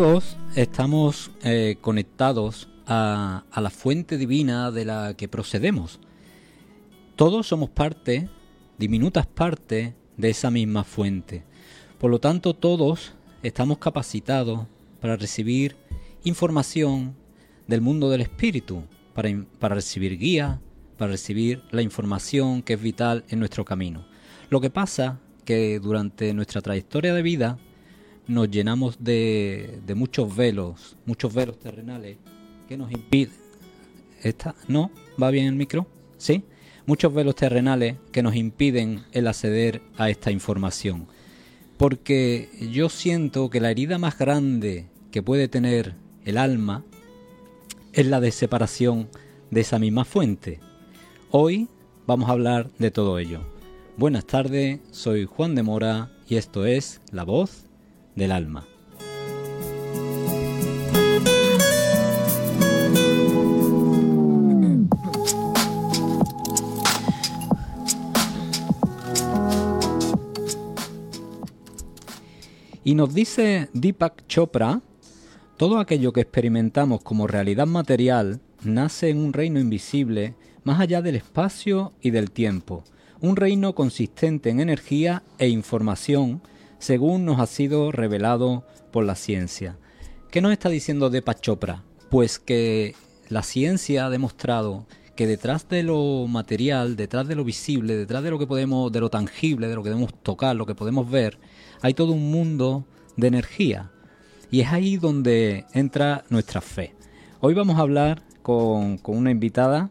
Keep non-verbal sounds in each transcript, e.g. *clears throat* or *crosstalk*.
Todos estamos eh, conectados a, la fuente divina de la que procedemos. Todos somos parte, diminutas partes de esa misma fuente. Por lo tanto, todos estamos capacitados para recibir información del mundo del espíritu, para, para recibir guía, para recibir la información que es vital en nuestro camino. Lo que pasa que durante nuestra trayectoria de vida nos llenamos de, muchos velos, muchos velos terrenales que nos impiden... ¿Esta? ¿No? ¿Va bien el micro? ¿Sí? Muchos velos terrenales que nos impiden el acceder a esta información. Porque yo siento que la herida más grande que puede tener el alma es la de separación de esa misma fuente. Hoy vamos a hablar de todo ello. Buenas tardes, soy Juan de Mora y esto es La Voz del Alma. Y nos dice Deepak Chopra, todo aquello que experimentamos como realidad material nace en un reino invisible más allá del espacio y del tiempo, un reino consistente en energía e información según nos ha sido revelado por la ciencia. ¿Qué nos está diciendo Deepak Chopra? Pues que la ciencia ha demostrado que detrás de lo material, detrás de lo visible, detrás de lo que podemos, de lo tangible, de lo que podemos tocar, lo que podemos ver, hay todo un mundo de energía. Y es ahí donde entra nuestra fe. Hoy vamos a hablar con, con una invitada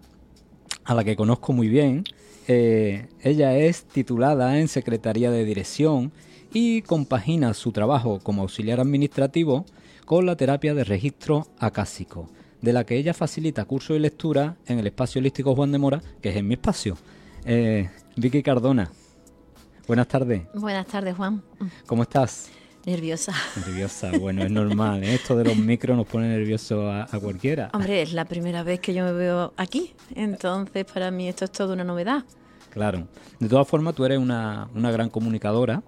a la que conozco muy bien. Eh, ella es titulada en Secretaría de Dirección y compagina su trabajo como auxiliar administrativo con la terapia de registro acásico, de la que ella facilita cursos y lectura en el espacio holístico Juan de Mora, que es en mi espacio. Eh, Vicky Cardona, buenas tardes, Buenas tardes, Juan. ¿cómo estás? Nerviosa. Nerviosa, bueno, es normal, ¿eh? esto de los micros nos pone nervioso a, a cualquiera. Hombre, es la primera vez que yo me veo aquí, entonces para mí esto es toda una novedad. Claro. De todas formas, tú eres una, una gran comunicadora,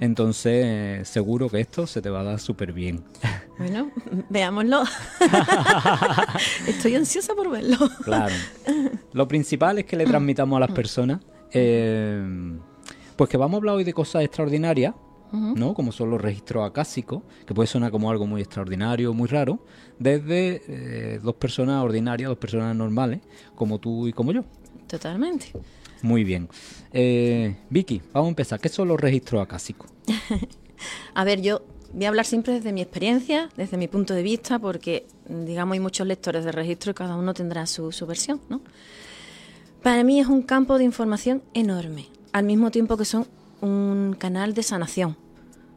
entonces seguro que esto se te va a dar súper bien. *laughs* Bueno, veámoslo. *laughs* Estoy ansiosa por verlo. Claro. Lo principal es que le transmitamos a las personas, eh, pues que vamos a hablar hoy de cosas extraordinarias, ¿no? Como son los registros acásicos, que puede sonar como algo muy extraordinario, muy raro, desde eh, dos personas ordinarias, dos personas normales, como tú y como yo. Totalmente. Muy bien. Eh, Vicky, vamos a empezar. ¿Qué son los registros acásicos? *laughs* A ver, yo voy a hablar siempre desde mi experiencia, desde mi punto de vista, porque, digamos, hay muchos lectores de registro y cada uno tendrá su, su versión, ¿no? Para mí es un campo de información enorme, al mismo tiempo que son un canal de sanación,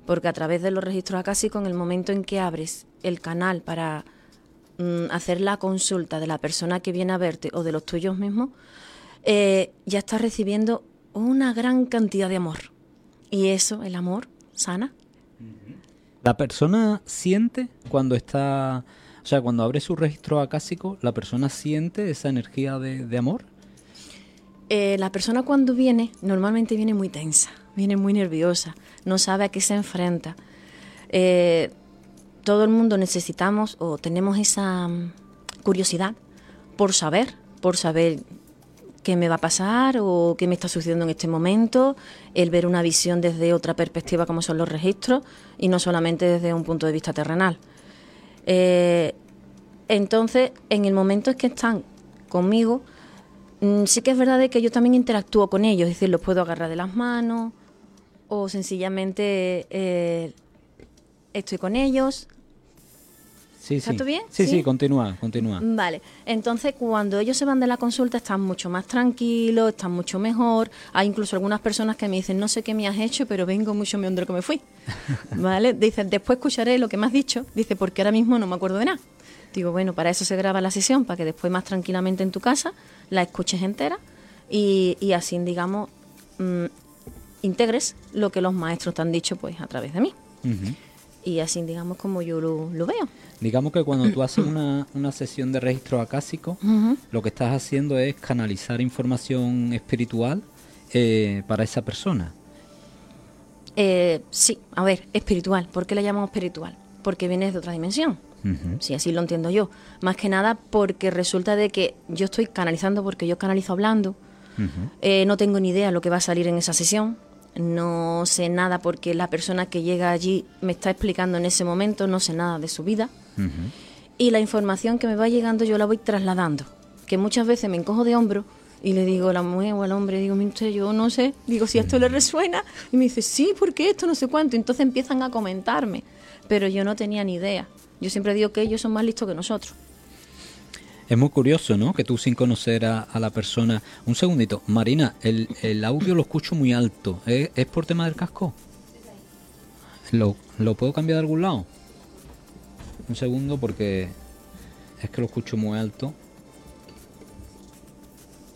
porque a través de los registros acásicos, en el momento en que abres el canal para mm, hacer la consulta de la persona que viene a verte o de los tuyos mismos, eh, ya estás recibiendo una gran cantidad de amor. Y eso, el amor, sana. La persona siente cuando está, o sea, cuando abre su registro acásico, la persona siente esa energía de, de amor. Eh, la persona cuando viene, normalmente viene muy tensa, viene muy nerviosa, no sabe a qué se enfrenta. Eh, todo el mundo necesitamos o tenemos esa mm, curiosidad por saber, por saber qué me va a pasar o qué me está sucediendo en este momento, el ver una visión desde otra perspectiva como son los registros y no solamente desde un punto de vista terrenal. Eh, entonces, en el momento en que están conmigo, mm, sí que es verdad que yo también interactúo con ellos, es decir, los puedo agarrar de las manos o sencillamente eh, estoy con ellos. Sí, ¿Está sí. todo bien? Sí, sí, ¿Sí? continúa, continúa. Vale, entonces cuando ellos se van de la consulta están mucho más tranquilos, están mucho mejor. Hay incluso algunas personas que me dicen, no sé qué me has hecho, pero vengo mucho mejor de lo que me fui. *laughs* Vale, dicen, después escucharé lo que me has dicho, dice, porque ahora mismo no me acuerdo de nada. Digo, bueno, para eso se graba la sesión, para que después más tranquilamente en tu casa la escuches entera y, y así, digamos, mm, integres lo que los maestros te han dicho pues a través de mí. Y así, digamos, como yo lo, lo veo. Digamos que cuando tú haces *clears throat* una, una sesión de registro acásico, lo que estás haciendo es canalizar información espiritual eh, para esa persona. Eh, sí, a ver, espiritual. ¿Por qué le llamamos espiritual? porque vienes de otra dimensión. Si así lo entiendo yo. Más que nada porque resulta de que yo estoy canalizando porque yo canalizo hablando. Eh, no tengo ni idea lo que va a salir en esa sesión. No sé nada porque la persona que llega allí me está explicando en ese momento, no sé nada de su vida. Y la información que me va llegando yo la voy trasladando. Que muchas veces me encojo de hombro y le digo a la mujer o al hombre, digo, yo no sé, digo, si esto le resuena. Y me dice, sí, porque esto no sé cuánto. Entonces empiezan a comentarme. Pero yo no tenía ni idea. Yo siempre digo que ellos son más listos que nosotros. Es muy curioso, ¿no? Que tú sin conocer a, la persona... Un segundito. Marina, el, audio lo escucho muy alto. ¿Es, por tema del casco? ¿Lo, ¿Lo puedo cambiar de algún lado? Un segundo porque es que lo escucho muy alto.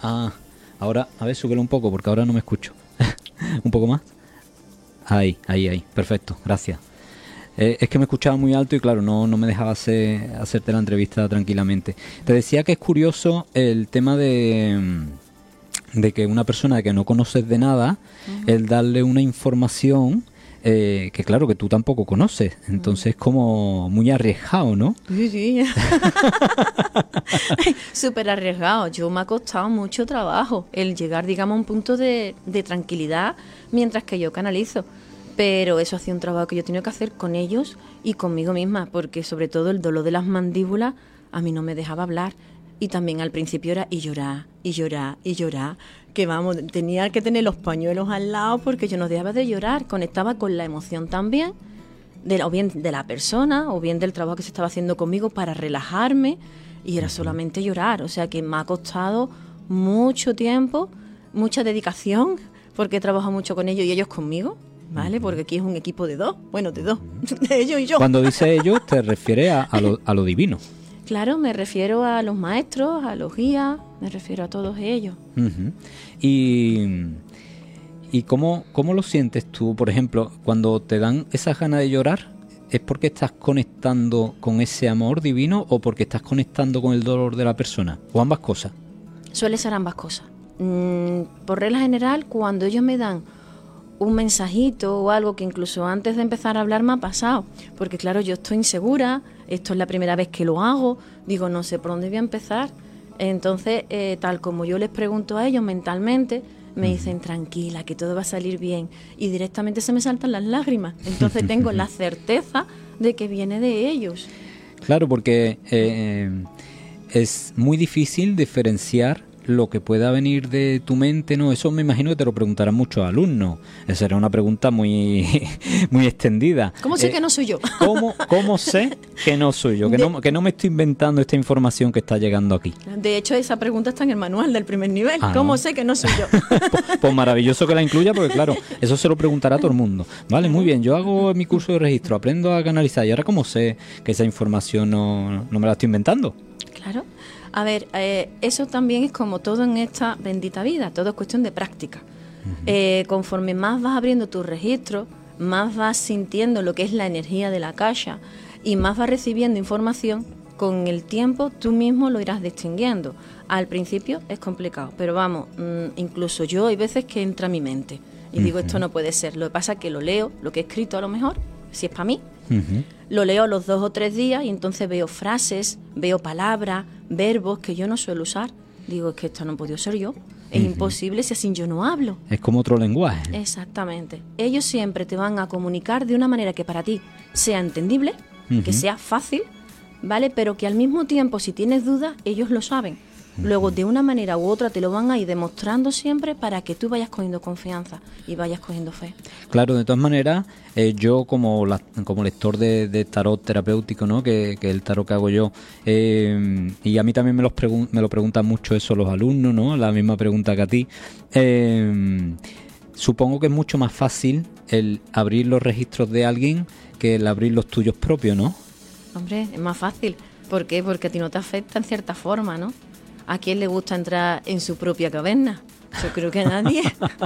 Ah, ahora, a ver, súbelo un poco porque ahora no me escucho. *laughs* un poco más. Ahí, ahí, ahí. Perfecto, gracias. Eh, es que me escuchaba muy alto y claro, no, no me dejaba hacer, hacerte la entrevista tranquilamente. Te decía que es curioso el tema de, de que una persona que no conoces de nada, el darle una información eh, que claro, que tú tampoco conoces. Entonces es como muy arriesgado, ¿no? Sí, sí. *laughs* Súper arriesgado. Yo me ha costado mucho trabajo el llegar, digamos, a un punto de, de tranquilidad mientras que yo canalizo pero eso hacía un trabajo que yo tenía que hacer con ellos y conmigo misma, porque sobre todo el dolor de las mandíbulas a mí no me dejaba hablar. Y también al principio era y llorar, y llorar, y llorar, que vamos, tenía que tener los pañuelos al lado porque yo no dejaba de llorar, conectaba con la emoción también, de, o bien de la persona, o bien del trabajo que se estaba haciendo conmigo para relajarme, y era solamente llorar, o sea que me ha costado mucho tiempo, mucha dedicación, porque he trabajado mucho con ellos y ellos conmigo, ¿vale? Porque aquí es un equipo de dos, bueno, de dos, *laughs* de ellos y yo. Cuando dice ellos, te refieres a, lo, a lo divino. Claro, me refiero a los maestros, a los guías, me refiero a todos ellos. Y, y cómo, cómo lo sientes tú, por ejemplo, cuando te dan esa ganas de llorar, ¿es porque estás conectando con ese amor divino o porque estás conectando con el dolor de la persona? ¿O ambas cosas? Suele ser ambas cosas. Mm, por regla general, cuando ellos me dan un mensajito o algo que incluso antes de empezar a hablar me ha pasado. Porque claro, yo estoy insegura, esto es la primera vez que lo hago, digo, no sé por dónde voy a empezar. Entonces, eh, tal como yo les pregunto a ellos mentalmente, me dicen, tranquila, que todo va a salir bien. Y directamente se me saltan las lágrimas. Entonces tengo la *laughs* certeza de que viene de ellos. Claro, porque eh, es muy difícil diferenciar lo que pueda venir de tu mente, ¿no? Eso me imagino que te lo preguntarán muchos alumnos. Esa era una pregunta muy, *laughs* muy extendida. ¿Cómo sé eh, que no soy yo? ¿cómo, ¿Cómo sé que no soy yo? Que, no, que no me estoy inventando esta información que está llegando aquí. De hecho, esa pregunta está en el manual del primer nivel. Ah, ¿Cómo sé que no soy yo? *laughs* pues, pues, maravilloso que la incluya, porque claro, eso se lo preguntará a todo el mundo. Vale, muy bien, yo hago mi curso de registro, aprendo a canalizar y ahora cómo sé que esa información no, no me la estoy inventando. Claro. A ver, eh, eso también es como todo en esta bendita vida, todo es cuestión de práctica. Eh, conforme más vas abriendo tu registro, más vas sintiendo lo que es la energía de la caja y más vas recibiendo información, con el tiempo tú mismo lo irás distinguiendo. Al principio es complicado, pero vamos, mm, incluso yo hay veces que entra a mi mente y digo esto no puede ser. Lo que pasa es que lo leo, lo que he escrito a lo mejor, si es para mí, lo leo los dos o tres días y entonces veo frases, veo palabras, verbos que yo no suelo usar. Digo, es que esto no podido ser yo. Es imposible si así yo no hablo. Es como otro lenguaje. Exactamente. Ellos siempre te van a comunicar de una manera que para ti sea entendible, que sea fácil, ¿vale? Pero que al mismo tiempo, si tienes dudas, ellos lo saben. Luego, de una manera u otra, te lo van a ir demostrando siempre para que tú vayas cogiendo confianza y vayas cogiendo fe. Claro, de todas maneras, eh, yo como, como lector de, tarot terapéutico, ¿no? que, que el tarot que hago yo, eh, y a mí también me, los me lo preguntan mucho eso los alumnos, ¿no? la misma pregunta que a ti. Eh, supongo que es mucho más fácil el abrir los registros de alguien que el abrir los tuyos propios, ¿no? Hombre, es más fácil. ¿Por qué? Porque a ti no te afecta en cierta forma, ¿no? ¿A quién le gusta entrar en su propia caverna? Yo creo que a nadie.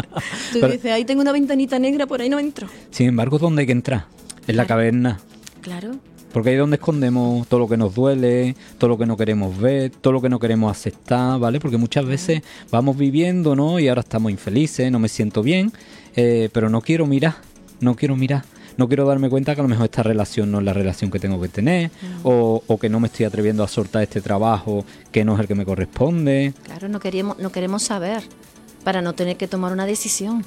*laughs* Tú dices, ahí tengo una ventanita negra, por ahí no entro. Sin embargo, ¿dónde hay que entrar? En la caverna. Claro. Porque ahí es donde escondemos todo lo que nos duele, todo lo que no queremos ver, todo lo que no queremos aceptar, ¿vale? Porque muchas veces vamos viviendo, ¿no? Y ahora estamos infelices, no me siento bien, eh, pero no quiero mirar, no quiero mirar no quiero darme cuenta que a lo mejor esta relación no es la relación que tengo que tener, o, o, que no me estoy atreviendo a soltar este trabajo que no es el que me corresponde. Claro, no queremos, no queremos saber para no tener que tomar una decisión.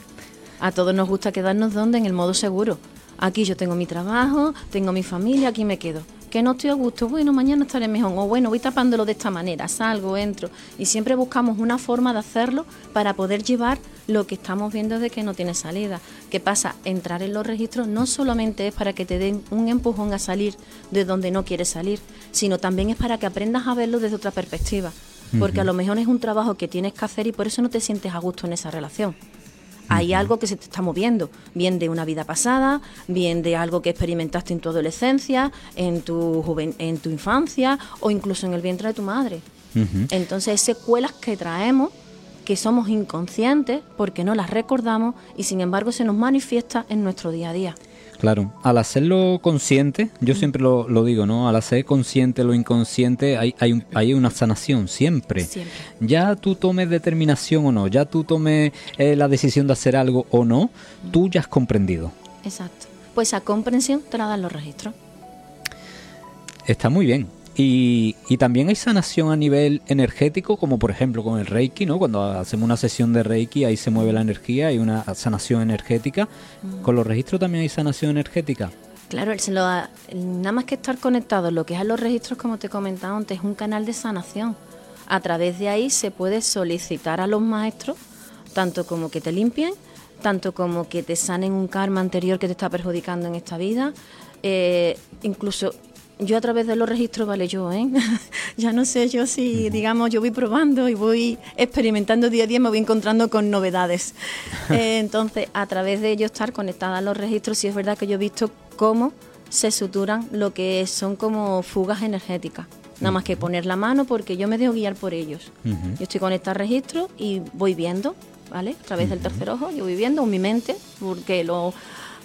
A todos nos gusta quedarnos donde, en el modo seguro. Aquí yo tengo mi trabajo, tengo mi familia, aquí me quedo que no estoy a gusto, bueno, mañana estaré mejor, o bueno, voy tapándolo de esta manera, salgo, entro, y siempre buscamos una forma de hacerlo para poder llevar lo que estamos viendo de que no tiene salida. ¿Qué pasa? Entrar en los registros no solamente es para que te den un empujón a salir de donde no quieres salir, sino también es para que aprendas a verlo desde otra perspectiva, porque a lo mejor es un trabajo que tienes que hacer y por eso no te sientes a gusto en esa relación hay algo que se te está moviendo, bien de una vida pasada, bien de algo que experimentaste en tu adolescencia, en tu, en tu infancia o incluso en el vientre de tu madre. Entonces, secuelas que traemos que somos inconscientes porque no las recordamos y sin embargo se nos manifiesta en nuestro día a día. Claro, al hacerlo consciente, yo siempre lo, digo, ¿no? Al hacer consciente lo inconsciente hay, hay, hay una sanación siempre. Ya tú tomes determinación o no, ya tú tomes eh, la decisión de hacer algo o no, tú ya has comprendido. Exacto. Pues a comprensión te la dan los registros. Está muy bien. Y, también hay sanación a nivel energético, como por ejemplo con el Reiki, ¿no? Cuando hacemos una sesión de Reiki, ahí se mueve la energía, hay una sanación energética. Mm. ¿Con los registros también hay sanación energética? Claro, nada más que estar conectado, lo que es a los registros, como te comentaba antes, es un canal de sanación. A través de ahí se puede solicitar a los maestros, tanto como que te limpien, tanto como que te sanen un karma anterior que te está perjudicando en esta vida, eh, incluso yo a través de los registros, vale, yo, ¿eh? *laughs* ya no sé yo si, digamos, yo voy probando y voy experimentando día a día, me voy encontrando con novedades. *laughs* Eh, entonces, a través de ello estar conectada a los registros, sí es verdad que yo he visto cómo se suturan lo que son como fugas energéticas. Nada más que poner la mano porque yo me dejo guiar por ellos. Yo estoy conectada al registro y voy viendo, ¿vale? A través del tercer ojo, yo voy viendo en mi mente, porque lo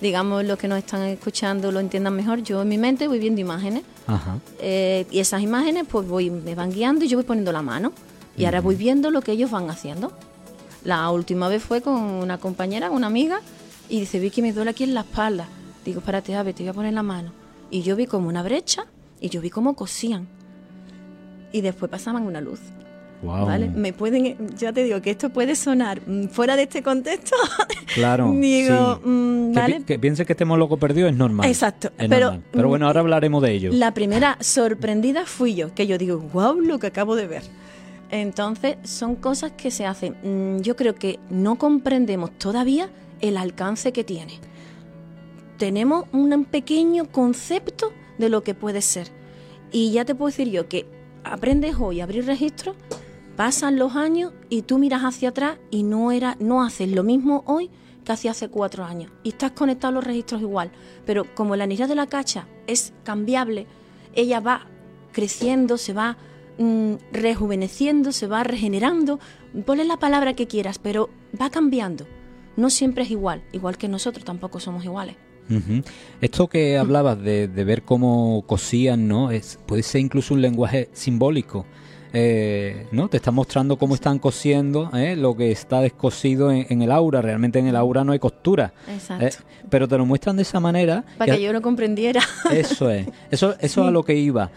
digamos, los que nos están escuchando lo entiendan mejor, yo en mi mente voy viendo imágenes eh, y esas imágenes pues voy me van guiando y yo voy poniendo la mano y ahora voy viendo lo que ellos van haciendo. La última vez fue con una compañera, una amiga, y dice, vi que me duele aquí en la espalda. Digo, espérate, ver, te voy a poner la mano. Y yo vi como una brecha y yo vi cómo cosían. Y después pasaban una luz. ¿Vale? Me pueden, ya te digo que esto puede sonar mm, fuera de este contexto. *laughs* Claro. digo, mm, ¿vale? que, piense que estemos locos perdidos es normal. Exacto. pero, pero bueno, ahora hablaremos de ello. La primera sorprendida fui yo, que yo digo, wow, lo que acabo de ver. Entonces, son cosas que se hacen. Mm, yo creo que no comprendemos todavía el alcance que tiene. Tenemos un pequeño concepto de lo que puede ser. Y ya te puedo decir yo que aprendes hoy a abrir registros Pasan los años y tú miras hacia atrás y no, era, no haces lo mismo hoy que hacía hace cuatro años. Y estás conectado a los registros igual. Pero como la energía de la cacha es cambiable, ella va creciendo, se va mm, rejuveneciendo, se va regenerando. Ponle la palabra que quieras, pero va cambiando. No siempre es igual, igual que nosotros tampoco somos iguales. Esto que hablabas de, ver cómo cosían, ¿no? Es, puede ser incluso un lenguaje simbólico. Eh, ¿no? Te está mostrando cómo están cosiendo ¿eh? lo que está descosido en, el aura. Realmente en el aura no hay costura. Exacto. ¿eh? pero te lo muestran de esa manera. Para que, yo lo comprendiera. *laughs* Eso es. Eso, eso es a lo que iba.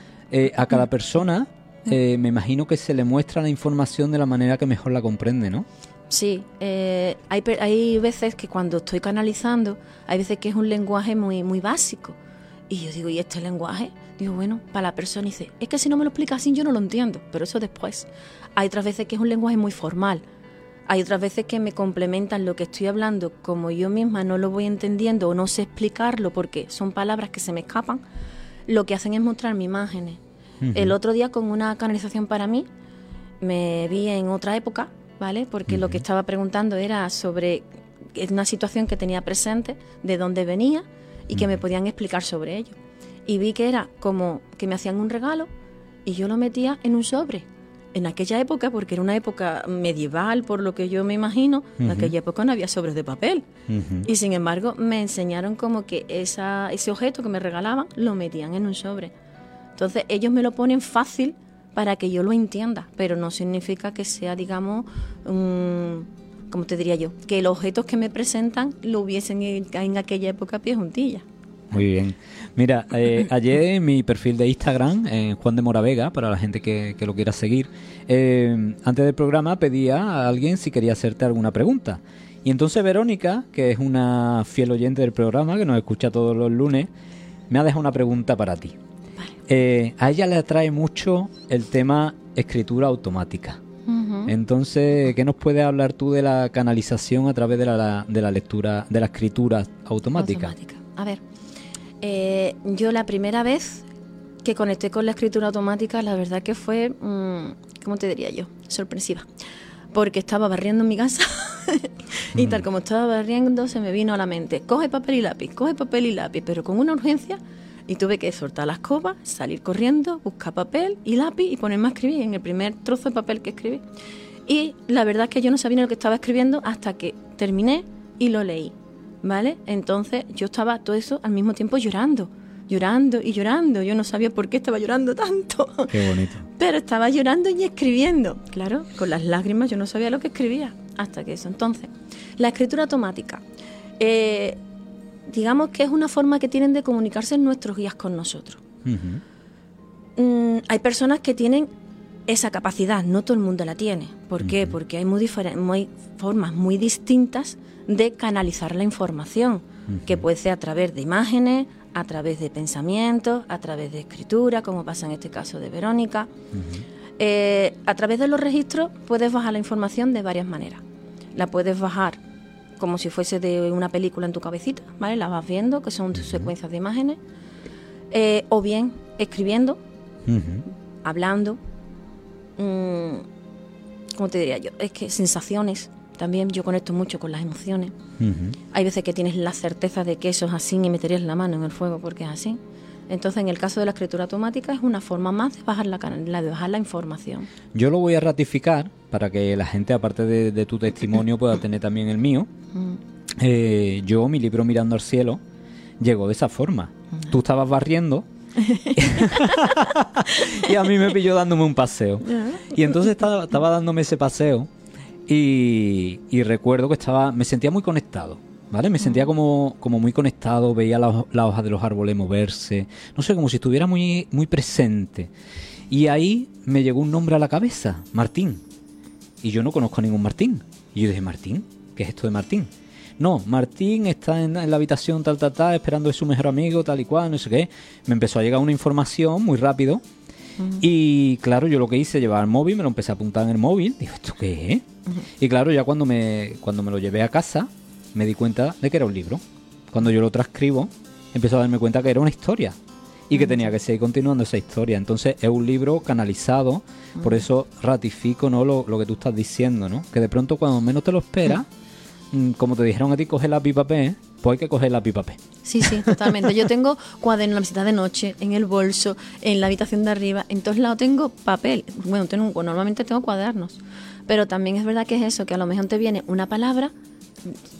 a cada persona me imagino que se le muestra la información de la manera que mejor la comprende, ¿no? Sí, hay, hay veces que cuando estoy canalizando, hay veces que es un lenguaje muy, muy básico. Y yo digo, ¿y este lenguaje? Digo, bueno, para la persona dice, es que si no me lo explica así yo no lo entiendo, pero eso después. Hay otras veces que es un lenguaje muy formal. Hay otras veces que me complementan lo que estoy hablando, como yo misma no lo voy entendiendo o no sé explicarlo porque son palabras que se me escapan, lo que hacen es mostrarme imágenes. El otro día con una canalización para mí, me vi en otra época, ¿vale? Porque lo que estaba preguntando era sobre una situación que tenía presente, de dónde venía y que me podían explicar sobre ello y vi que era como que me hacían un regalo y yo lo metía en un sobre. En aquella época, porque era una época medieval, por lo que yo me imagino, en aquella época no había sobres de papel. Y sin embargo, me enseñaron como que esa, ese objeto que me regalaban lo metían en un sobre. Entonces, ellos me lo ponen fácil para que yo lo entienda, pero no significa que sea, digamos, como te diría yo, que los objetos que me presentan lo hubiesen en, aquella época pie juntilla. Muy bien. Mira, eh, *laughs* ayer en mi perfil de Instagram, en Juan de Moravega, para la gente que, que lo quiera seguir, eh, antes del programa pedía a alguien si quería hacerte alguna pregunta. Y entonces Verónica, que es una fiel oyente del programa, que nos escucha todos los lunes, me ha dejado una pregunta para ti. Eh, a ella le atrae mucho el tema escritura automática. Entonces, ¿qué nos puedes hablar tú de la canalización a través de la, de la lectura, de la escritura automática? A ver, eh, yo la primera vez que conecté con la escritura automática, la verdad que fue, mm, ¿cómo te diría yo? Sorpresiva. Porque estaba barriendo en mi casa *laughs* y tal mm. como estaba barriendo se me vino a la mente, coge papel y lápiz, coge papel y lápiz, pero con una urgencia y tuve que soltar la escoba, salir corriendo, buscar papel y lápiz y ponerme a escribir en el primer trozo de papel que escribí. Y la verdad es que yo no sabía lo que estaba escribiendo hasta que terminé y lo leí. ¿Vale? Entonces yo estaba todo eso al mismo tiempo llorando, llorando y llorando. Yo no sabía por qué estaba llorando tanto. *laughs* Qué bonito. Pero estaba llorando y escribiendo. Claro, con las lágrimas yo no sabía lo que escribía hasta que eso. Entonces, la escritura automática. Eh, digamos que es una forma que tienen de comunicarse nuestros guías con nosotros. Mm, hay personas que tienen esa capacidad, no todo el mundo la tiene. ¿Por qué? Porque hay muy, muy, formas muy distintas de canalizar la información, que puede ser a través de imágenes, a través de pensamientos, a través de escritura, como pasa en este caso de Verónica. Eh, a través de los registros puedes bajar la información de varias maneras. La puedes bajar como si fuese de una película en tu cabecita, ¿vale? La vas viendo, que son secuencias de imágenes. Eh, o bien escribiendo, hablando. Mmm, ¿Cómo te diría yo? Es que sensaciones. También yo conecto mucho con las emociones. Hay veces que tienes la certeza de que eso es así y meterías la mano en el fuego porque es así. Entonces, en el caso de la escritura automática, es una forma más de bajar la, de bajar la información. Yo lo voy a ratificar para que la gente, aparte de, tu testimonio, pueda *laughs* tener también el mío. Mm. Eh, yo, mi libro Mirando al Cielo, llegó de esa forma. Tú estabas barriendo *laughs* *laughs* y a mí me pilló dándome un paseo. Y entonces estaba, estaba dándome ese paseo y, y, recuerdo que estaba, me sentía muy conectado. ¿Vale? Me sentía como, como muy conectado, veía las la hojas de los árboles moverse, no sé, como si estuviera muy, muy presente. Y ahí me llegó un nombre a la cabeza, Martín. Y yo no conozco a ningún Martín. Y yo dije, ¿Martín? ¿Qué es esto de Martín? No, Martín está en, la habitación tal, tal, tal, esperando a su mejor amigo, tal y cual, no sé qué. Me empezó a llegar una información muy rápido. Y claro, yo lo que hice, llevar el móvil, me lo empecé a apuntar en el móvil. Digo, ¿esto qué es? Y claro, ya cuando me, cuando me lo llevé a casa, me di cuenta de que era un libro. Cuando yo lo transcribo, empecé a darme cuenta que era una historia y que tenía que seguir continuando esa historia. Entonces es un libro canalizado, por eso ratifico ¿no? lo, que tú estás diciendo, ¿no? que de pronto cuando menos te lo esperas, mm, como te dijeron a ti, coge la pipa P, pues hay que coger la pipa P. Sí, sí, totalmente. Yo tengo cuaderno en la visita de noche, en el bolso, en la habitación de arriba, en todos lados tengo papel. Bueno, tengo, normalmente tengo cuadernos, pero también es verdad que es eso, que a lo mejor te viene una palabra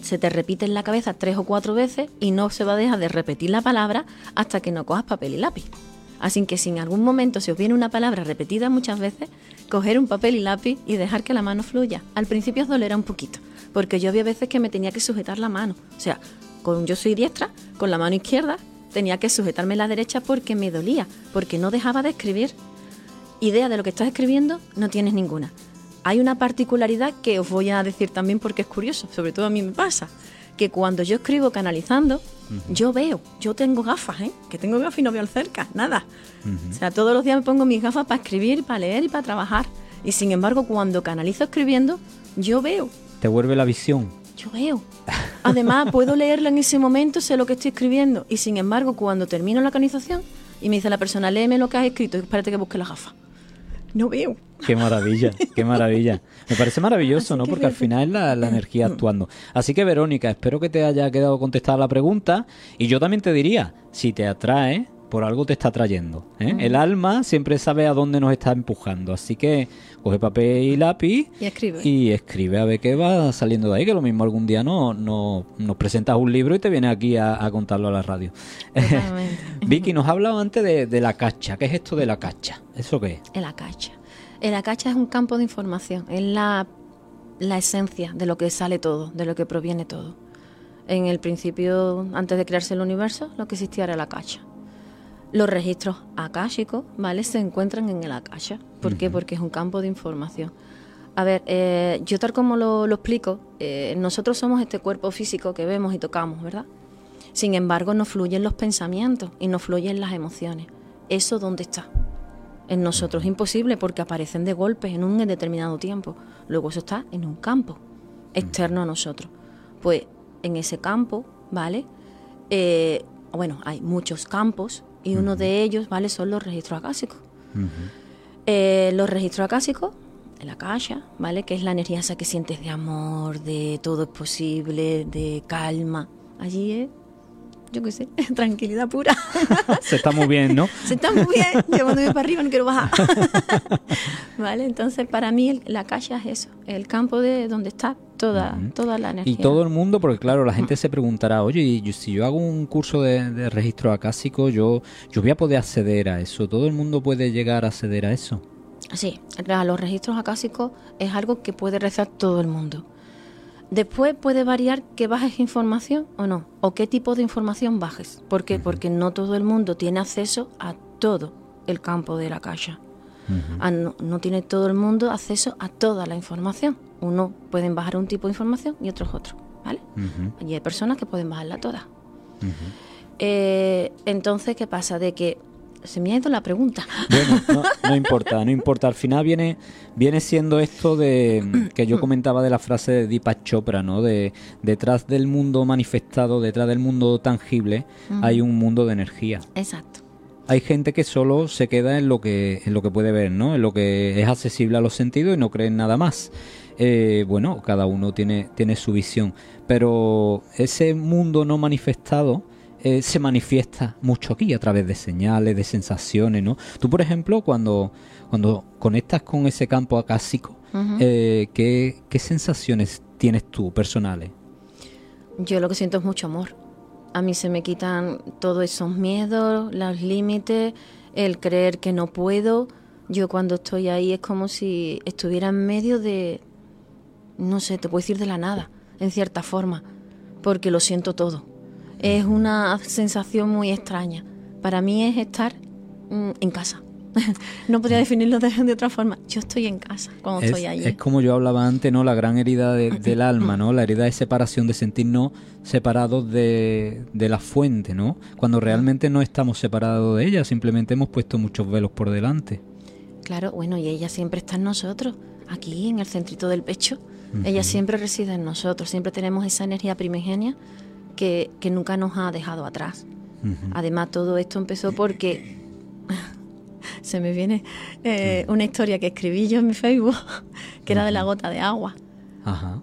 se te repite en la cabeza tres o cuatro veces y no se va a dejar de repetir la palabra hasta que no cojas papel y lápiz. Así que si en algún momento se os viene una palabra repetida muchas veces, coger un papel y lápiz y dejar que la mano fluya. Al principio os dolerá un poquito, porque yo había veces que me tenía que sujetar la mano. O sea, con, yo soy diestra, con la mano izquierda tenía que sujetarme la derecha porque me dolía, porque no dejaba de escribir. Idea de lo que estás escribiendo no tienes ninguna hay una particularidad que os voy a decir también porque es curioso, sobre todo a mí me pasa, que cuando yo escribo canalizando, yo veo, yo tengo gafas, ¿eh? que tengo gafas y no veo cerca, nada. O sea, todos los días me pongo mis gafas para escribir, para leer y para trabajar. Y sin embargo, cuando canalizo escribiendo, yo veo. ¿Te vuelve la visión? Yo veo. Además, *laughs* puedo leerlo en ese momento, sé lo que estoy escribiendo. Y sin embargo, cuando termino la canalización y me dice la persona, léeme lo que has escrito, espérate que busque las gafas no veo. Qué maravilla, *laughs* qué maravilla. Me parece maravilloso, ¿no? Porque al final es la, la, energía actuando. Así que, Verónica, espero que te haya quedado contestada la pregunta. Y yo también te diría, si te atrae, por algo te está trayendo. ¿eh? El alma siempre sabe a dónde nos está empujando. Así que coge papel y lápiz y escribe. Y escribe a ver qué va saliendo de ahí, que lo mismo algún día no, no nos presentas un libro y te vienes aquí a, contarlo a la radio. *laughs* Vicky, nos ha hablado antes de, la cacha. ¿Qué es esto de la cacha? ¿Eso qué es? La cacha. La cacha es un campo de información, es la, la esencia de lo que sale todo, de lo que proviene todo. En el principio, antes de crearse el universo, lo que existía era la cacha. Los registros akáshicos, ¿vale? Se encuentran en el akasha. ¿Por qué? Porque es un campo de información. A ver, eh, yo tal como lo, explico, eh, nosotros somos este cuerpo físico que vemos y tocamos, ¿verdad? Sin embargo, no fluyen los pensamientos y no fluyen las emociones. ¿Eso dónde está? En nosotros es imposible porque aparecen de golpe en un determinado tiempo. Luego eso está en un campo externo a nosotros. Pues en ese campo, ¿vale? Eh, bueno, hay muchos campos y uno de ellos, ¿vale? Son los registros acásicos. los registros acásicos en la calle, ¿vale? Que es la energía esa que sientes de amor, de todo es posible, de calma. Allí es, yo qué sé, *laughs* tranquilidad pura. Se está muy bien, ¿no? Se está muy bien. Voy para arriba no quiero bajar. *laughs* ¿Vale? Entonces, para mí la calle es eso, el campo de donde está toda, toda la energía. Y todo el mundo, porque claro, la gente se preguntará, oye, si yo hago un curso de, de registro acásico, yo, yo voy a poder acceder a eso. ¿Todo el mundo puede llegar a acceder a eso? Sí, los registros acásicos es algo que puede rezar todo el mundo. Después puede variar que bajes información o no, o qué tipo de información bajes. ¿Por qué? Porque no todo el mundo tiene acceso a todo el campo de la caja. Ah, no, tiene todo el mundo acceso a toda la información. Uno pueden bajar un tipo de información y otros otro, ¿vale? Y hay personas que pueden bajarla toda. Eh, entonces, ¿qué pasa? De que se me ha ido la pregunta. Bueno, no, *laughs* importa, no importa. Al final viene, viene siendo esto de que yo comentaba de la frase de Deepak Chopra, ¿no? De detrás del mundo manifestado, detrás del mundo tangible, hay un mundo de energía. Exacto. Hay gente que solo se queda en lo que, en lo que puede ver, ¿no? En lo que es accesible a los sentidos y no cree en nada más. Eh, bueno, cada uno tiene, tiene su visión. Pero ese mundo no manifestado eh, se manifiesta mucho aquí a través de señales, de sensaciones, ¿no? Tú, por ejemplo, cuando, cuando conectas con ese campo acásico, eh, ¿qué, sensaciones tienes tú personales? Yo lo que siento es mucho amor. A mí se me quitan todos esos miedos, los límites, el creer que no puedo. Yo cuando estoy ahí es como si estuviera en medio de, no sé, te puedo decir de la nada, en cierta forma, porque lo siento todo es una sensación muy extraña. Para mí es estar mm, en casa. *laughs* no podría definirlo de, otra forma. Yo estoy en casa cuando estoy allí. Es como yo hablaba antes, ¿no? La gran herida del alma, ¿no? La herida de separación, de sentirnos separados de, de, la fuente, ¿no? Cuando realmente no estamos separados de ella, simplemente hemos puesto muchos velos por delante. Claro, bueno, y ella siempre está en nosotros, aquí en el centrito del pecho. Ella siempre reside en nosotros, siempre tenemos esa energía primigenia que, nunca nos ha dejado atrás. Además, todo esto empezó porque *laughs* se me viene eh, una historia que escribí yo en mi Facebook, *laughs* que era de la gota de agua.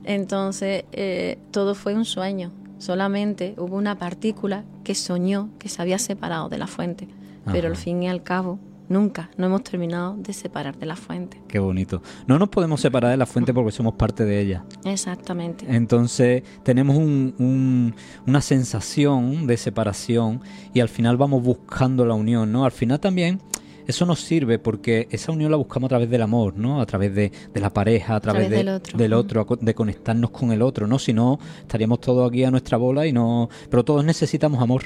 Entonces, eh, todo fue un sueño. Solamente hubo una partícula que soñó que se había separado de la fuente. Pero al fin y al cabo, Nunca, no hemos terminado de separar de la fuente. Qué bonito. No nos podemos separar de la fuente porque somos parte de ella. Exactamente. Entonces tenemos una sensación de separación y al final vamos buscando la unión, ¿no? Al final también eso nos sirve porque esa unión la buscamos a través del amor, ¿no? A través de, la pareja, a través, del, otro. del otro, de conectarnos con el otro, ¿no? Si no, estaríamos todos aquí a nuestra bola y no... Pero todos necesitamos amor.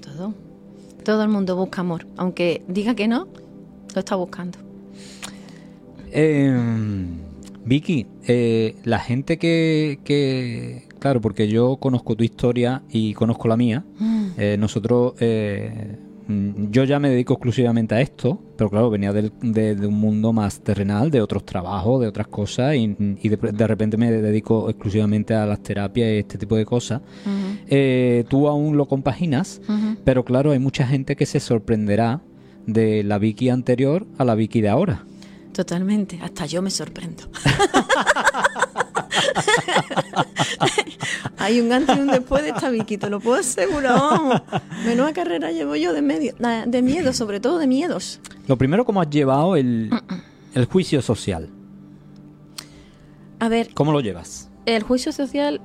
Todo. Todo el mundo busca amor, aunque diga que no, lo está buscando. Em, Vicky, eh, la gente que, claro, porque yo conozco tu historia y conozco la mía, mm. eh, nosotros eh, yo ya me dedico exclusivamente a esto, pero claro, venía de, un mundo más terrenal, de otros trabajos, de otras cosas, y, de, repente me dedico exclusivamente a las terapias y este tipo de cosas. Eh, tú aún lo compaginas, pero claro, hay mucha gente que se sorprenderá de la Vicky anterior a la Vicky de ahora. Totalmente, hasta yo me sorprendo. *laughs* *laughs* Hay un antes y un después de esta Vicky, te lo puedo asegurar, vamos. Menuda carrera llevo yo de, medio, de miedo, sobre todo de miedos. Lo primero, ¿cómo has llevado el, el juicio social? A ver. ¿Cómo lo llevas? El juicio social,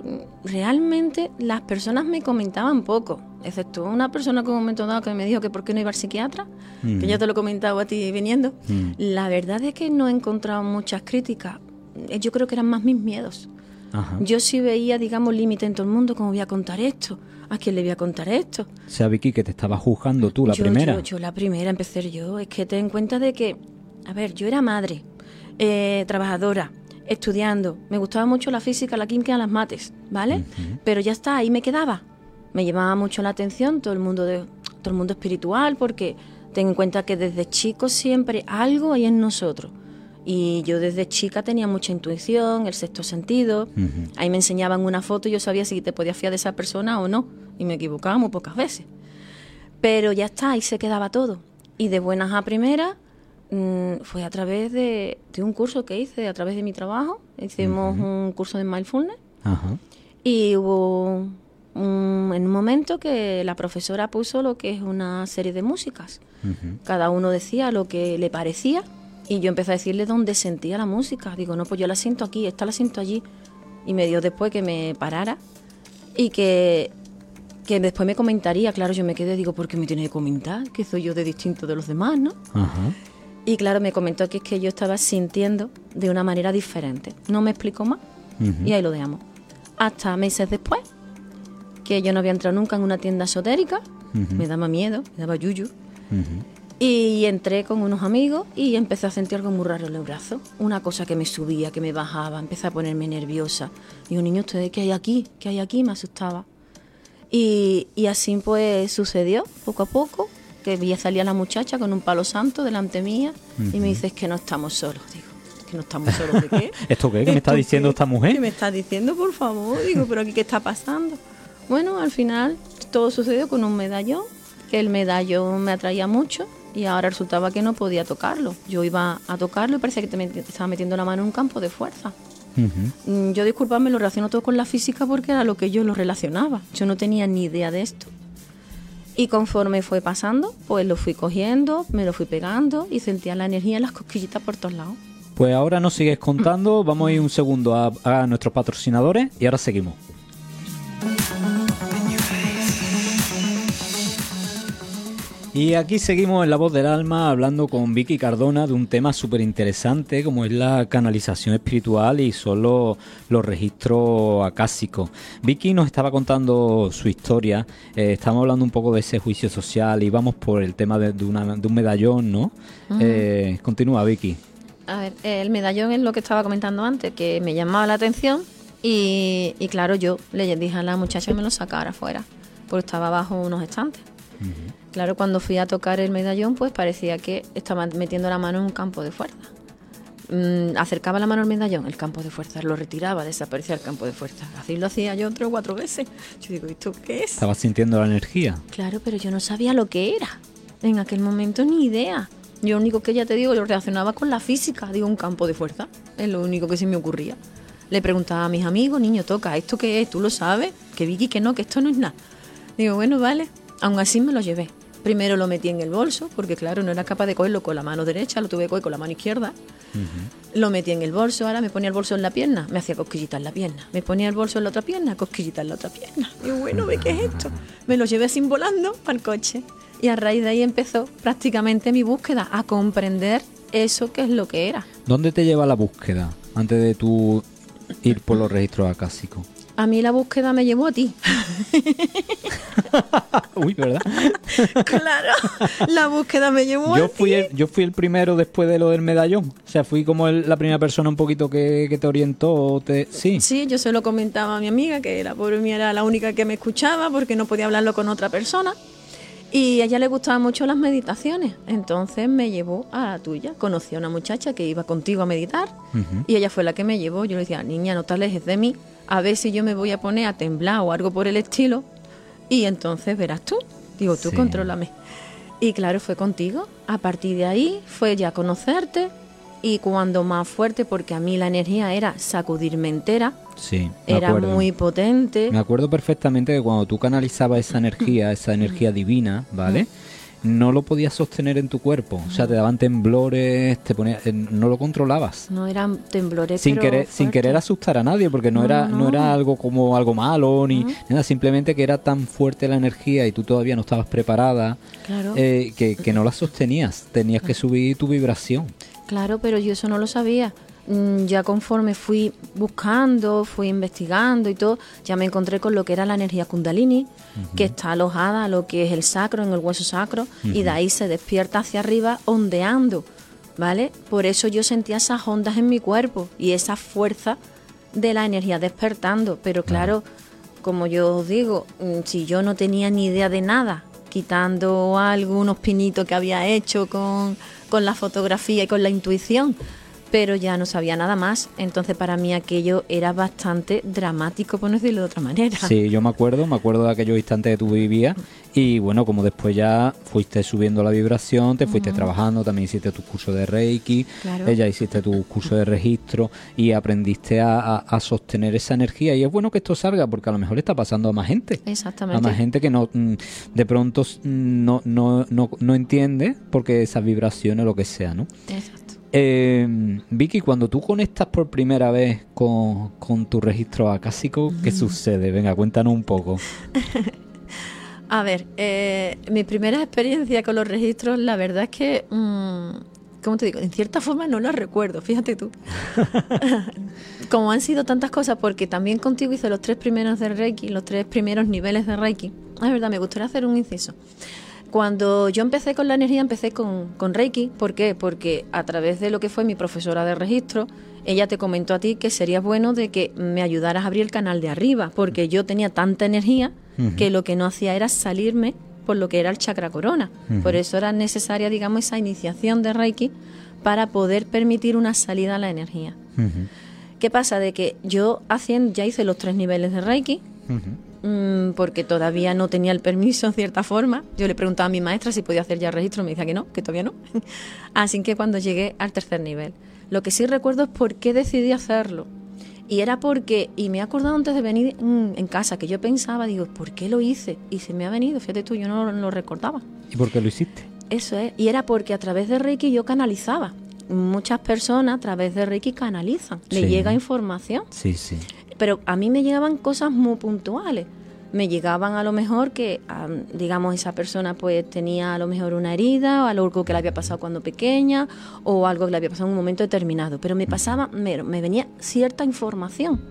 realmente las personas me comentaban poco, excepto una persona que un momento dado que me dijo que por qué no iba al psiquiatra, que ya te lo he comentado a ti viniendo. La verdad es que no he encontrado muchas críticas. Yo creo que eran más mis miedos Ajá. Yo sí veía, digamos, límite en todo el mundo, ¿cómo voy a contar esto? ¿A quién le voy a contar esto? O sea, Vicky, que te estaba juzgando tú la yo, primera. Yo, yo la primera, empecé yo. Es que ten en cuenta de que, a ver, yo era madre, eh, trabajadora, estudiando. Me gustaba mucho la física, la química, las mates, ¿vale? Ujú. Pero ya está, ahí me quedaba. Me llamaba mucho la atención todo el mundo de todo el mundo espiritual porque ten en cuenta que desde chicos siempre algo hay en nosotros. Y yo desde chica tenía mucha intuición, el sexto sentido. Ujú. Ahí me enseñaban una foto y yo sabía si te podías fiar de esa persona o no. Y me equivocaba muy pocas veces. Pero ya está, ahí se quedaba todo. Y de buenas a primeras mm, fue a través de, de un curso que hice, a través de mi trabajo. Hicimos un curso de mindfulness Ajá. y hubo un, en un momento que la profesora puso lo que es una serie de músicas. Cada uno decía lo que le parecía y yo empecé a decirle dónde sentía la música. Digo, no, pues yo la siento aquí, esta la siento allí. Y me dio después que me parara y que, que después me comentaría. Claro, yo me quedé, digo, ¿por qué me tiene que comentar? Que soy yo de distinto de los demás, ¿no? Ajá. Y claro, me comentó que es que yo estaba sintiendo de una manera diferente. No me explicó más y ahí lo dejamos. Hasta meses después, que yo no había entrado nunca en una tienda esotérica, me daba miedo, me daba yuyu. Ujú. Y entré con unos amigos y empecé a sentir algo muy raro en el brazo. Una cosa que me subía, que me bajaba, empecé a ponerme nerviosa. Digo, niño, ¿ustedes qué hay aquí? ¿Qué hay aquí? Me asustaba. Y, y así pues sucedió, poco a poco, que vi salir a la muchacha con un palo santo delante mía y me dice, es que no estamos solos. Digo, ¿que no estamos solos de qué? *laughs* ¿Esto qué? ¿Qué me está ¿Esto diciendo qué? esta mujer? ¿Qué me está diciendo, por favor? Digo, ¿pero aquí qué está pasando? Bueno, al final todo sucedió con un medallón, que el medallón me atraía mucho y ahora resultaba que no podía tocarlo. Yo iba a tocarlo y parecía que te met- estaba metiendo la mano en un campo de fuerza. Ujú. Mm, Yo, disculpadme, lo relaciono todo con la física porque era lo que yo lo relacionaba. Yo no tenía ni idea de esto. Y conforme fue pasando, pues lo fui cogiendo, me lo fui pegando y sentía la energía en las cosquillitas por todos lados. Pues ahora nos sigues contando. *clears throat* Vamos a ir un segundo a, a nuestros patrocinadores y ahora seguimos. Y aquí seguimos en La Voz del Alma hablando con Vicky Cardona de un tema súper interesante como es la canalización espiritual y son los, registros acásicos. Vicky nos estaba contando su historia, eh, estamos hablando un poco de ese juicio social y vamos por el tema de, de una- de un medallón, ¿no? Eh, continúa Vicky. A ver, el medallón es lo que estaba comentando antes, que me llamaba la atención y, y claro, yo le dije a la muchacha que me lo sacara afuera, porque estaba bajo unos estantes. Claro, cuando fui a tocar el medallón, pues parecía que estaba metiendo la mano en un campo de fuerza. Mm, acercaba la mano al medallón, el campo de fuerza, lo retiraba, desaparecía el campo de fuerza. Así lo hacía yo tres o cuatro veces. Yo digo, ¿esto qué es? Estabas sintiendo la energía. Claro, pero yo no sabía lo que era. En aquel momento ni idea. Yo lo único que ya te digo, lo relacionaba con la física, digo, un campo de fuerza. Es lo único que se me ocurría. Le preguntaba a mis amigos, niño, toca, ¿esto qué es? ¿Tú lo sabes? Que Vicky, que no, que esto no es nada. Digo, bueno, vale. Aún así me lo llevé. Primero lo metí en el bolso, porque claro, no era capaz de cogerlo con la mano derecha, lo tuve que coger con la mano izquierda. Lo metí en el bolso, ahora me ponía el bolso en la pierna, me hacía cosquillitas en la pierna. Me ponía el bolso en la otra pierna, cosquillitas en la otra pierna. Digo, bueno, ¿ve qué es esto? Me lo llevé sin volando para el coche. Y a raíz de ahí empezó prácticamente mi búsqueda a comprender eso que es lo que era. ¿Dónde te lleva la búsqueda antes de tú ir por los registros acásicos? A mí la búsqueda me llevó a ti. *laughs* Uy, ¿verdad? claro, la búsqueda me llevó Yo a fui, ti. el, yo fui el primero después de lo del medallón. O sea, fui como el- la primera persona un poquito que, que te orientó. Te, sí. Sí, yo se lo comentaba a mi amiga, que era por mí era la única que me escuchaba porque no podía hablarlo con otra persona. Y a ella le gustaban mucho las meditaciones, entonces me llevó a la tuya. Conocí a una muchacha que iba contigo a meditar y ella fue la que me llevó. Yo le decía, niña, no te alejes de mí, a ver si yo me voy a poner a temblar o algo por el estilo. Y entonces verás tú. Digo, tú Sí. contrólame. Y claro, fue contigo. A partir de ahí fue ya conocerte y cuando más fuerte, porque a mí la energía era sacudirme entera, Sí, me era acuerdo. muy potente. Me acuerdo perfectamente que cuando tú canalizabas esa energía, esa energía divina, ¿vale? No lo podías sostener en tu cuerpo. O sea, te daban temblores, te ponía, eh, no lo controlabas. No eran temblores. Sin pero querer, sin querer asustar a nadie, porque no, No, era, no no. era algo como algo malo ni nada, simplemente que era tan fuerte la energía y tú todavía no estabas preparada Claro, eh, que, que no la sostenías. Tenías que subir tu vibración. claro, pero yo eso no lo sabía. Mm, ya conforme fui buscando, fui investigando y todo, ya me encontré con lo que era la energía kundalini, que está alojada lo que es el sacro, en el hueso sacro, y de ahí se despierta hacia arriba ondeando, ¿vale? Por eso yo sentía esas ondas en mi cuerpo y esa fuerza de la energía despertando, pero claro, como yo os digo, mm, si yo no tenía ni idea de nada, quitando algunos pinitos que había hecho con, con la fotografía y con la intuición, pero ya no sabía nada más. Entonces para mí aquello era bastante dramático, por no decirlo de otra manera. Sí, yo me acuerdo, me acuerdo de aquellos instantes que tú vivías y bueno, como después ya fuiste subiendo la vibración, te fuiste trabajando, también hiciste tu curso de Reiki, ella hiciste tu curso de registro y aprendiste a, sostener esa energía y es bueno que esto salga porque a lo mejor está pasando a más gente. Exactamente. A más gente que no mm, de pronto mm, no, no, no, no entiende porque esas vibraciones, lo que sea, ¿no? Exacto. Eh, Vicky, cuando tú conectas por primera vez con, tu registro acásico, ¿qué sucede? Venga, cuéntanos un poco. *laughs* A ver, eh, mi primera experiencia con los registros, la verdad es que, mm, ¿cómo te digo? En cierta forma no las recuerdo, fíjate tú. *laughs* Como han sido tantas cosas, porque también contigo hice los tres primeros de Reiki, los tres primeros niveles de Reiki. Es verdad, me gustaría hacer un inciso. Cuando yo empecé con la energía, empecé con, Reiki. ¿Por qué? Porque a través de lo que fue mi profesora de registro, ella te comentó a ti que sería bueno de que me ayudaras a abrir el canal de arriba, porque yo tenía tanta energía que lo que no hacía era salirme por lo que era el chakra corona. Por eso era necesaria, digamos, esa iniciación de Reiki para poder permitir una salida a la energía. ¿Qué pasa? De que yo haciendo, ya hice los tres niveles de Reiki, Mm, porque todavía no tenía el permiso en cierta forma. Yo le preguntaba a mi maestra si podía hacer ya registro, me decía que no, que todavía no. *laughs* Así que cuando llegué al tercer nivel, lo que sí recuerdo es por qué decidí hacerlo. Y era porque, y me he acordado antes de venir en, casa, que yo pensaba, digo, ¿por qué lo hice? Y se me ha venido, fíjate tú, yo no lo, recordaba. ¿Y por qué lo hiciste? Eso es, y era porque a través de Reiki yo canalizaba muchas personas a través de Reiki canalizan, le llega información. Sí, sí pero a mí me llegaban cosas muy puntuales. Me llegaban a lo mejor que, digamos, esa persona pues tenía a lo mejor una herida o algo que le había pasado cuando pequeña o algo que le había pasado en un momento determinado. Pero me pasaba, me, me venía cierta información,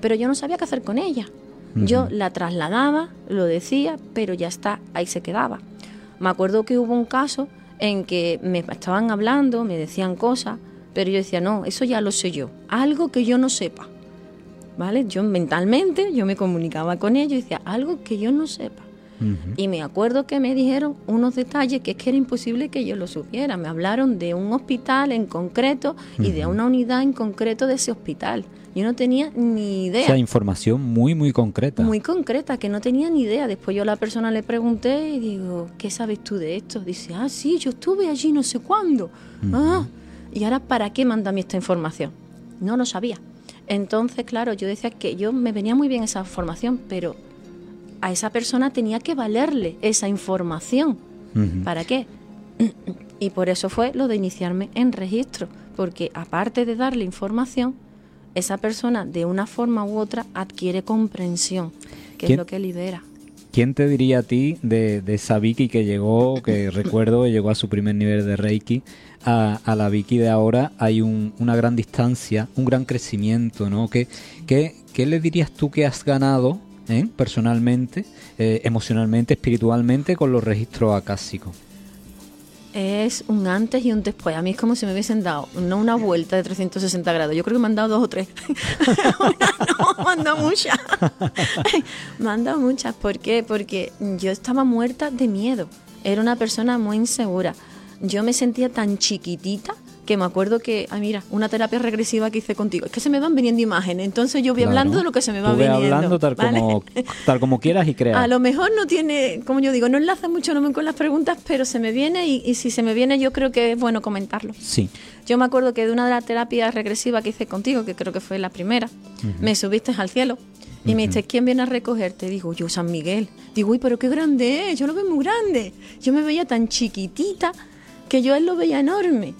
pero yo no sabía qué hacer con ella. Yo la trasladaba, lo decía, pero ya está, ahí se quedaba. Me acuerdo que hubo un caso en que me estaban hablando, me decían cosas, pero yo decía, no, eso ya lo sé yo, algo que yo no sepa. ¿Vale? Yo mentalmente, yo me comunicaba con ellos y decía algo que yo no sepa. Y me acuerdo que me dijeron unos detalles que es que era imposible que yo lo supiera. Me hablaron de un hospital en concreto y de una unidad en concreto de ese hospital. Yo no tenía ni idea. Esa información muy, muy concreta. Muy concreta, que no tenía ni idea. Después yo a la persona le pregunté y digo, ¿qué sabes tú de esto? Dice, ah, sí, yo estuve allí no sé cuándo. Ah, ¿y ahora para qué manda a mí esta información? No lo sabía. Entonces, claro, yo decía que yo me venía muy bien esa formación, pero a esa persona tenía que valerle esa información. ¿Para qué? *clears throat* Y por eso fue lo de iniciarme en registro, porque aparte de darle información, esa persona de una forma u otra adquiere comprensión, que es lo que libera. ¿Quién te diría a ti de, de esa Vicky que llegó, que *laughs* recuerdo, llegó a su primer nivel de Reiki, a, la Vicky de ahora hay una gran distancia, un gran crecimiento, ¿no? ¿Qué, qué, qué le dirías tú que has ganado eh, personalmente, eh, emocionalmente, espiritualmente con los registros acásicos? Es un antes y un después. A mí es como si me hubiesen dado, no una vuelta de 360 grados. Yo creo que me han dado dos o tres. *laughs* no, han dado muchas. *laughs* me han dado muchas. ¿Por qué? Porque yo estaba muerta de miedo. Era una persona muy insegura yo me sentía tan chiquitita que me acuerdo que, ah, mira, una terapia regresiva que hice contigo, es que se me van viniendo imágenes, entonces yo voy hablando de lo que se me va viniendo. hablando tal, como, tal como quieras y creas. A lo mejor no tiene, como yo digo, no enlaza mucho no me con las preguntas, pero se me viene y, si se me viene yo creo que es bueno comentarlo. Sí. Yo me acuerdo que de una de las terapias regresivas que hice contigo, que creo que fue la primera, me subiste al cielo. Y me dices, ¿quién viene a recogerte? Digo, yo, San Miguel. Digo, uy, pero qué grande es, yo lo veo muy grande. Yo me veía tan chiquitita que yo él lo veía enorme.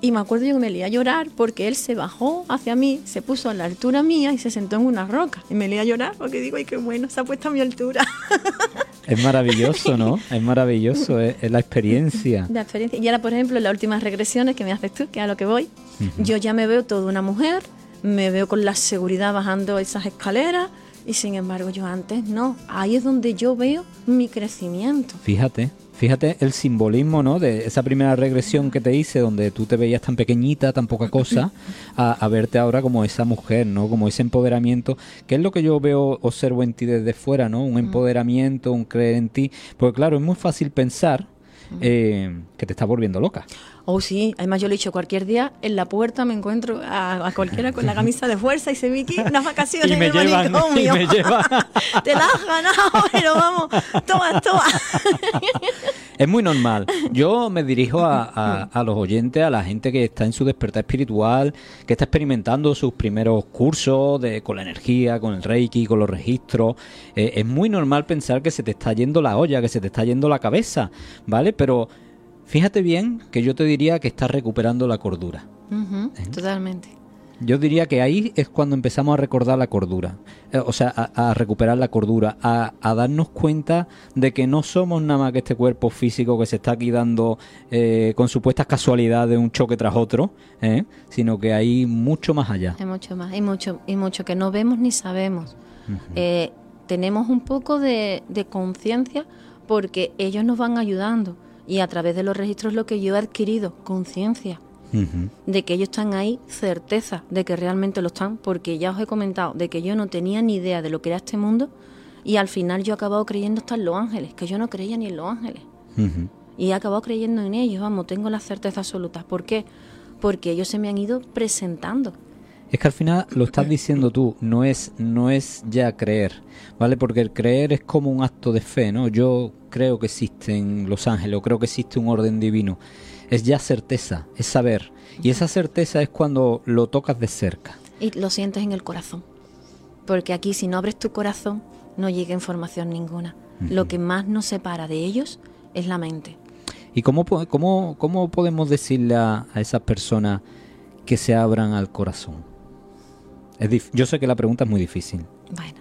Y me acuerdo yo que me leía a llorar porque él se bajó hacia mí, se puso a la altura mía y se sentó en una roca. Y me leía a llorar porque digo, ay, qué bueno, se ha puesto a mi altura. *laughs* Es maravilloso, ¿no? Es maravilloso, es, la experiencia. La experiencia. Y ahora, por ejemplo, las últimas regresiones que me haces tú, que a lo que voy, yo ya me veo toda una mujer, me veo con la seguridad bajando esas escaleras, y sin embargo yo antes no. Ahí es donde yo veo mi crecimiento. Fíjate, Fíjate el simbolismo, ¿no? De esa primera regresión que te hice, donde tú te veías tan pequeñita, tan poca cosa, *laughs* a, verte ahora como esa mujer, ¿no? Como ese empoderamiento, que es lo que yo veo, observo en ti desde fuera, ¿no? Un empoderamiento, un creer en ti. Porque claro, es muy fácil pensar eh, que te estás volviendo loca. Oh, sí, además yo lo he dicho, cualquier día en la puerta me encuentro a, cualquiera con la camisa de fuerza y se aquí unas vacaciones y me llevan, y me *laughs* Te la has ganado, pero vamos, toma, toma. *laughs* es muy normal. Yo me dirijo a, los oyentes, a la gente que está en su despertar espiritual, que está experimentando sus primeros cursos de, con la energía, con el reiki, con los registros. Eh, es muy normal pensar que se te está yendo la olla, que se te está yendo la cabeza, ¿vale? Pero Fíjate bien que yo te diría que estás recuperando la cordura. ¿Eh? Totalmente. Yo diría que ahí es cuando empezamos a recordar la cordura, eh, o sea, a, recuperar la cordura, a, darnos cuenta de que no somos nada más que este cuerpo físico que se está aquí dando eh, con supuestas casualidades un choque tras otro, sino que hay mucho más allá. Hay mucho más, hay mucho, y mucho que no vemos ni sabemos. tenemos un poco de conciencia porque ellos nos van ayudando y a través de los registros lo que yo he adquirido, conciencia de que ellos están ahí, certeza de que realmente lo están, porque ya os he comentado de que yo no tenía ni idea de lo que era este mundo y al final yo he acabado creyendo hasta en los ángeles, que yo no creía ni en los ángeles. Y he acabado creyendo en ellos, vamos, tengo la certeza absoluta. ¿Por qué? Porque ellos se me han ido presentando. Es que al final lo estás diciendo tú, no es, no es ya creer, ¿vale? Porque el creer es como un acto de fe, ¿no? Yo creo que existen los ángeles o creo que existe un orden divino. Es ya certeza, es saber. Y esa certeza es cuando lo tocas de cerca. Y lo sientes en el corazón. Porque aquí si no abres tu corazón no llega información ninguna. Lo que más nos separa de ellos es la mente. ¿Y cómo, cómo, cómo podemos decirle a, esas personas que se abran al corazón? Es yo sé que la pregunta es muy difícil. Bueno.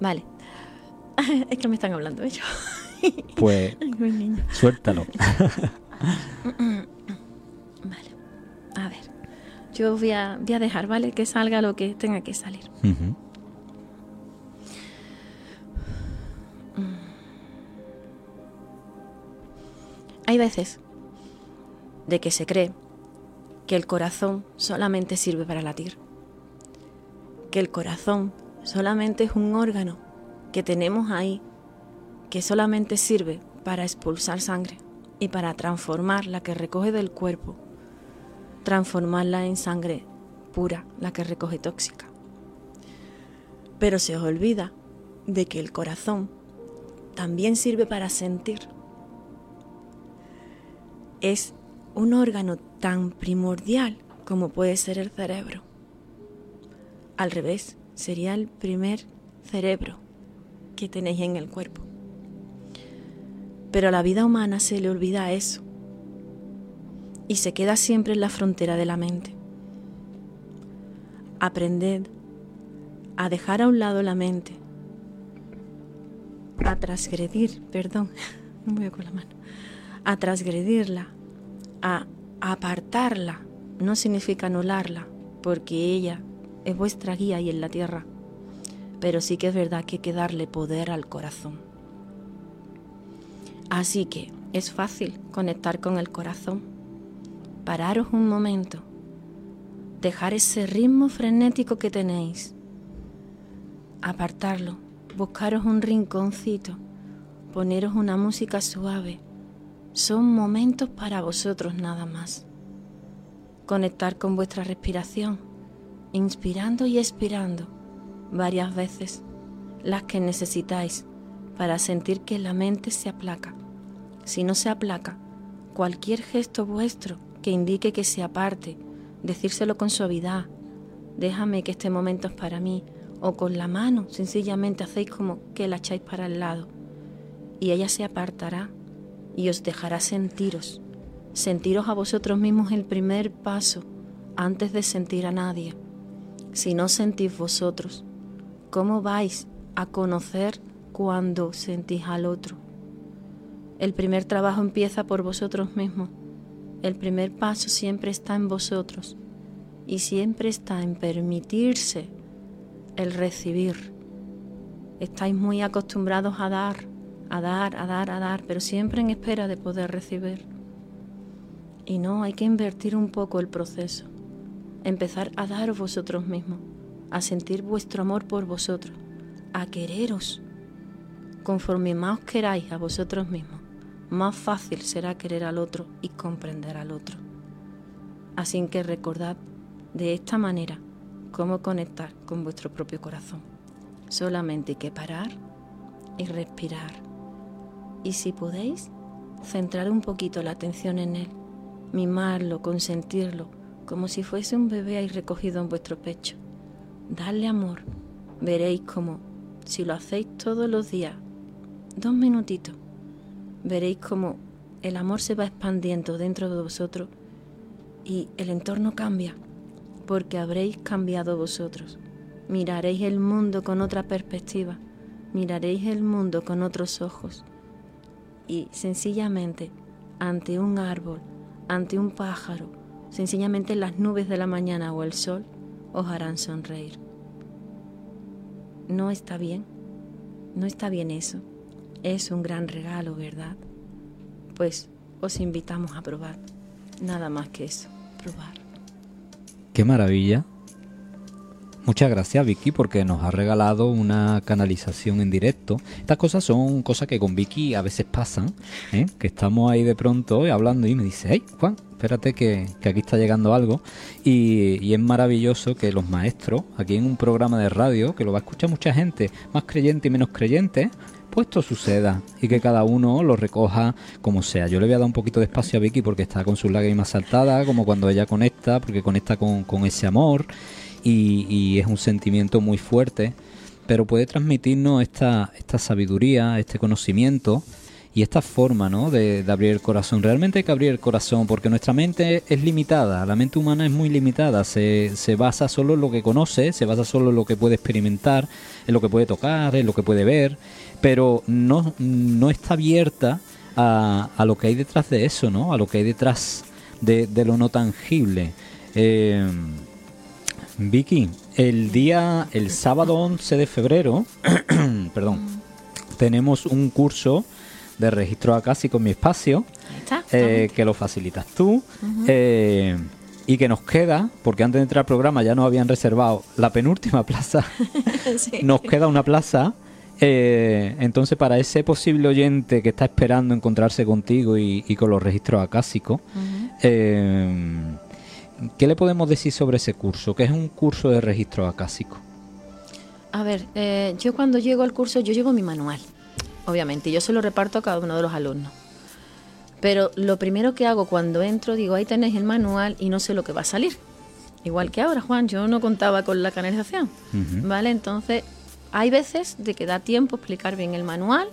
Vale. *laughs* Es que me están hablando ellos. Pues *laughs* suéltalo. *laughs* Vale. A ver. Yo voy a, voy a dejar, ¿vale? Que salga lo que tenga que salir. Hay veces de que se cree que el corazón solamente sirve para latir que el corazón solamente es un órgano que tenemos ahí, que solamente sirve para expulsar sangre y para transformar la que recoge del cuerpo, transformarla en sangre pura, la que recoge tóxica. Pero se os olvida de que el corazón también sirve para sentir. Es un órgano tan primordial como puede ser el cerebro. Al revés, sería el primer cerebro que tenéis en el cuerpo. Pero a la vida humana se le olvida eso y se queda siempre en la frontera de la mente. Aprended a dejar a un lado la mente, a transgredir, perdón, *laughs* no voy con la mano, a transgredirla, a apartarla, no significa anularla, porque ella es vuestra guía y en la tierra, pero sí que es verdad que hay que darle poder al corazón. Así que es fácil conectar con el corazón. Pararos un momento, dejar ese ritmo frenético que tenéis, apartarlo, buscaros un rinconcito, poneros una música suave. Son momentos para vosotros nada más. Conectar con vuestra respiración inspirando y expirando varias veces, las que necesitáis para sentir que la mente se aplaca. Si no se aplaca, cualquier gesto vuestro que indique que se aparte, decírselo con suavidad, déjame que este momento es para mí, o con la mano sencillamente hacéis como que la echáis para el lado, y ella se apartará y os dejará sentiros, sentiros a vosotros mismos el primer paso antes de sentir a nadie si no sentís vosotros, ¿Cómo vais a conocer cuando sentís al otro? El primer trabajo empieza por vosotros mismos. El primer paso siempre está en vosotros y siempre está en permitirse el recibir. Estáis muy acostumbrados a dar, a dar, a dar, a dar, pero siempre en espera de poder recibir. Y no, hay que invertir un poco el proceso. Empezar a daros vosotros mismos, a sentir vuestro amor por vosotros, a quereros. Conforme más queráis a vosotros mismos, más fácil será querer al otro y comprender al otro. Así que recordad de esta manera cómo conectar con vuestro propio corazón. Solamente hay que parar y respirar. Y si podéis, centrar un poquito la atención en él, mimarlo, consentirlo, como si fuese un bebé ahí recogido en vuestro pecho. Darle amor. Veréis como, si lo hacéis todos los días, dos minutitos, veréis como el amor se va expandiendo dentro de vosotros y el entorno cambia porque habréis cambiado vosotros. Miraréis el mundo con otra perspectiva, miraréis el mundo con otros ojos y sencillamente ante un árbol, ante un pájaro, sencillamente las nubes de la mañana o el sol os harán sonreír. No está bien, no está bien eso. Es un gran regalo, ¿verdad? Pues os invitamos a probar. Nada más que eso, probar. Qué maravilla. Muchas gracias Vicky porque nos ha regalado una canalización en directo. Estas cosas son cosas que con Vicky a veces pasan, ¿eh? que estamos ahí de pronto hablando y me dice, hey Juan, espérate que, aquí está llegando algo. Y, y, es maravilloso que los maestros, aquí en un programa de radio, que lo va a escuchar mucha gente, más creyente y menos creyente, pues esto suceda y que cada uno lo recoja como sea. Yo le voy a dar un poquito de espacio a Vicky porque está con sus lágrimas saltadas, como cuando ella conecta, porque conecta con, ese amor y, es un sentimiento muy fuerte, pero puede transmitirnos esta, esta sabiduría, este conocimiento y esta forma ¿no? de, abrir el corazón. Realmente hay que abrir el corazón porque nuestra mente es limitada, la mente humana es muy limitada, se, se basa solo en lo que conoce, se basa solo en lo que puede experimentar, en lo que puede tocar, en lo que puede ver pero no, no está abierta a, a, lo que hay detrás de eso, ¿no? A lo que hay detrás de, lo no tangible. Eh, Vicky, el día, el sábado 11 de febrero, *clears throat* perdón, tenemos un curso de registro acá con mi espacio, eh, que lo facilitas tú. Eh, y que nos queda, porque antes de entrar al programa ya nos habían reservado la penúltima *laughs* plaza, *laughs* nos queda una plaza eh, entonces, para ese posible oyente que está esperando encontrarse contigo y, con los registros acásicos, eh, ¿qué le podemos decir sobre ese curso? ¿Qué es un curso de registro acásico? A ver, eh, yo cuando llego al curso, yo llevo mi manual, obviamente, y yo se lo reparto a cada uno de los alumnos. Pero lo primero que hago cuando entro, digo, ahí tenéis el manual y no sé lo que va a salir. Igual que ahora, Juan, yo no contaba con la canalización, ¿vale? Entonces hay veces de que da tiempo explicar bien el manual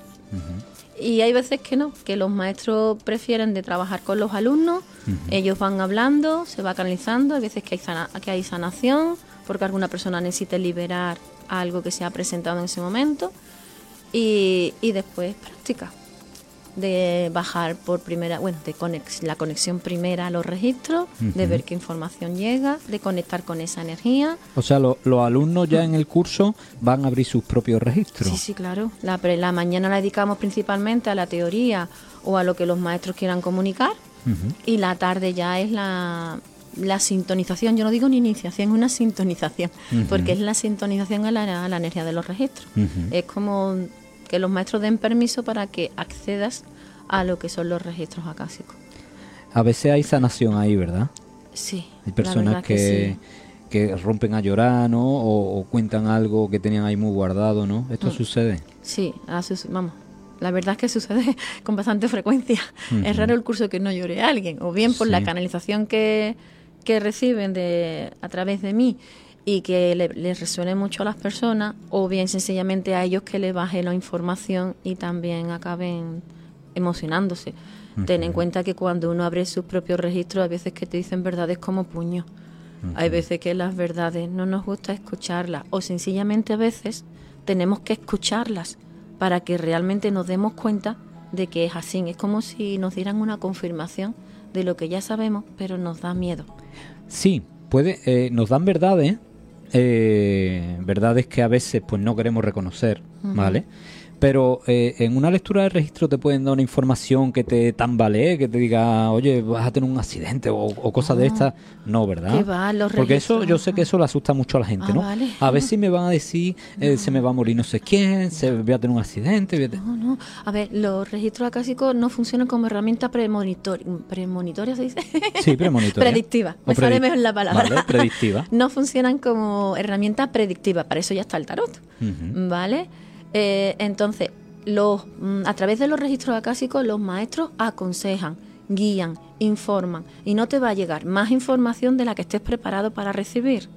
y hay veces que no, que los maestros prefieren de trabajar con los alumnos, ellos van hablando, se va canalizando, hay veces que hay, que hay sanación porque alguna persona necesita liberar algo que se ha presentado en ese momento y, y después práctica de bajar por primera, bueno, de la conexión primera a los registros, de ver qué información llega, de conectar con esa energía. O sea, los alumnos ya en el curso van a abrir sus propios registros. Sí, sí, claro. La, la mañana la dedicamos principalmente a la teoría o a lo que los maestros quieran comunicar y la tarde ya es la, la sintonización, yo no digo ni iniciación, es una sintonización, porque es la sintonización a la, a la energía de los registros. Es como que los maestros den permiso para que accedas a lo que son los registros acásicos. A veces hay sanación ahí, ¿verdad? Sí. Hay personas que, que, rompen a llorar, ¿no? O, cuentan algo que tenían ahí muy guardado, ¿no? ¿Esto mm. sucede? Sí, vamos. La verdad es que sucede *laughs* con bastante frecuencia. Es raro el curso que no llore a alguien, o bien por la canalización que, que reciben de, a través de mí y que les resuene mucho a las personas o bien sencillamente a ellos que les baje la información y también acaben emocionándose. Ten en cuenta que cuando uno abre sus propios registros, a veces que te dicen verdades como puño. Hay veces que las verdades no nos gusta escucharlas o sencillamente a veces tenemos que escucharlas para que realmente nos demos cuenta de que es así. Es como si nos dieran una confirmación de lo que ya sabemos, pero nos da miedo. Sí, puede, eh, nos dan verdades, eh, verdades que a veces pues no queremos reconocer, ¿vale? Pero eh, en una lectura de registro te pueden dar una información que te tambalee, que te diga, oye, vas a tener un accidente o, cosas de ah. estas. No, ¿verdad? Porque eso, yo sé que eso le asusta mucho a la gente, ah, ¿no? A ver si me van a decir, eh, se me va a morir no sé quién, se voy a tener un accidente. No, no. A ver, los registros acásicos no funcionan como herramienta premonitor premonitoria, ¿se dice? Sí, premonitoria. predictiva. Me sale mejor la palabra. Vale, predictiva. *laughs* no funcionan como herramienta predictiva. Para eso ya está el tarot. ¿Vale? Eh, entonces, los, mm, a través de los registros acásicos, los maestros aconsejan, guían, informan y no te va a llegar más información de la que estés preparado para recibir.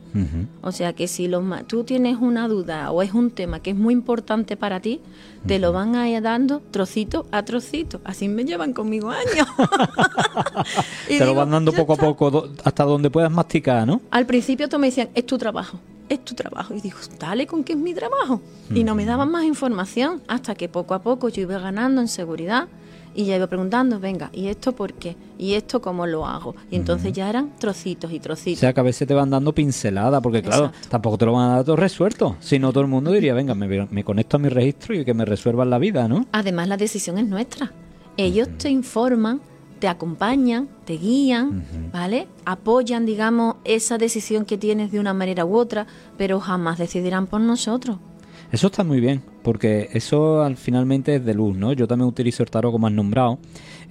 O sea que si los, tú tienes una duda o es un tema que es muy importante para ti, te lo van a ir dando trocito a trocito. Así me llevan conmigo años. *laughs* te lo van dando poco a poco hasta donde puedas masticar, ¿no? Al principio tú me decían, es tu trabajo es tu trabajo. Y digo, dale con qué es mi trabajo. Y no me daban más información hasta que poco a poco yo iba ganando en seguridad y ya iba preguntando, venga, ¿y esto por qué? ¿Y esto cómo lo hago? Y entonces ya eran trocitos y trocitos. O sea, que a veces te van dando pinceladas, porque claro, tampoco te lo van a dar todo resuelto. Si no, todo el mundo diría, venga, me, conecto a mi registro y que me resuelvan la vida, ¿no? Además, la decisión es nuestra. Ellos te informan te acompañan, te guían, ¿vale? Apoyan, digamos, esa decisión que tienes de una manera u otra, pero jamás decidirán por nosotros. Eso está muy bien, porque eso al finalmente es de luz, ¿no? Yo también utilizo el tarot como has nombrado.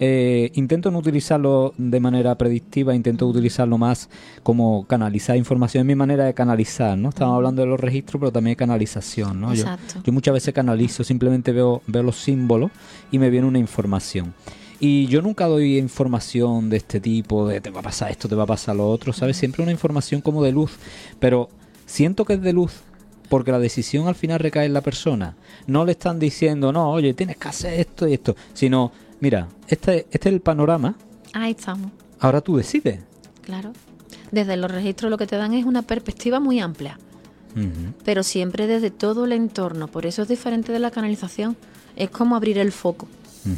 Eh, intento no utilizarlo de manera predictiva, intento utilizarlo más como canalizar información. Es mi manera de canalizar, ¿no? Estamos hablando de los registros, pero también de canalización, ¿no? Yo, yo, muchas veces canalizo, simplemente veo, veo los símbolos y me viene una información. Y yo nunca doy información de este tipo, de te va a pasar esto, te va a pasar lo otro, ¿sabes? Siempre una información como de luz, pero siento que es de luz porque la decisión al final recae en la persona. No le están diciendo, no, oye, tienes que hacer esto y esto, sino, mira, este, este es el panorama. Ahí estamos. Ahora tú decides. Claro. Desde los registros lo que te dan es una perspectiva muy amplia, pero siempre desde todo el entorno. Por eso es diferente de la canalización. Es como abrir el foco.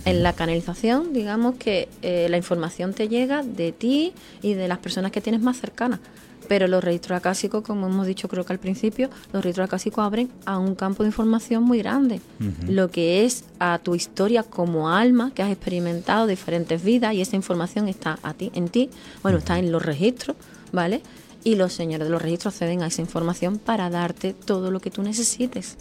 En la canalización, digamos que eh, la información te llega de ti y de las personas que tienes más cercanas. Pero los registros acásicos, como hemos dicho creo que al principio, los registros acásicos abren a un campo de información muy grande. Lo que es a tu historia como alma, que has experimentado diferentes vidas y esa información está a ti, en ti, bueno, está en los registros, ¿vale? Y los señores de los registros acceden a esa información para darte todo lo que tú necesites.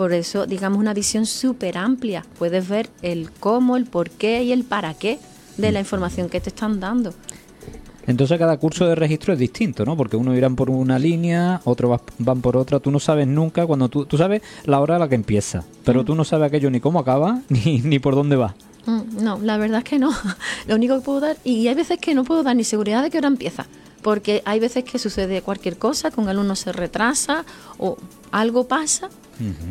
Por eso, digamos, una visión súper amplia. Puedes ver el cómo, el por qué y el para qué de la información que te están dando. Entonces cada curso de registro es distinto, ¿no? Porque uno irán por una línea, otros van por otra. Tú no sabes nunca cuando tú, tú sabes la hora a la que empieza, pero mm. tú no sabes aquello ni cómo acaba *laughs* ni, ni por dónde va. Mm, no, la verdad es que no. *laughs* Lo único que puedo dar, y hay veces que no puedo dar ni seguridad de qué hora empieza, porque hay veces que sucede cualquier cosa, con el alumno se retrasa o algo pasa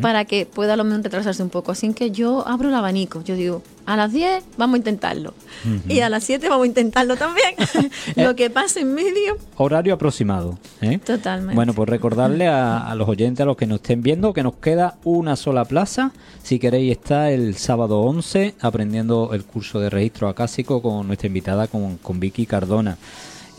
para que pueda lo menos retrasarse un poco. Así que yo abro el abanico. Yo digo, a las 10 vamos a intentarlo. Y a las 7 vamos a intentarlo también. *laughs* *laughs* lo que pase en medio. Horario aproximado. ¿eh? Totalmente. Bueno, pues recordarle a, los oyentes, a los que nos estén viendo, que nos queda una sola plaza. Si queréis, está el sábado 11 aprendiendo el curso de registro acásico con nuestra invitada, con, con Vicky Cardona.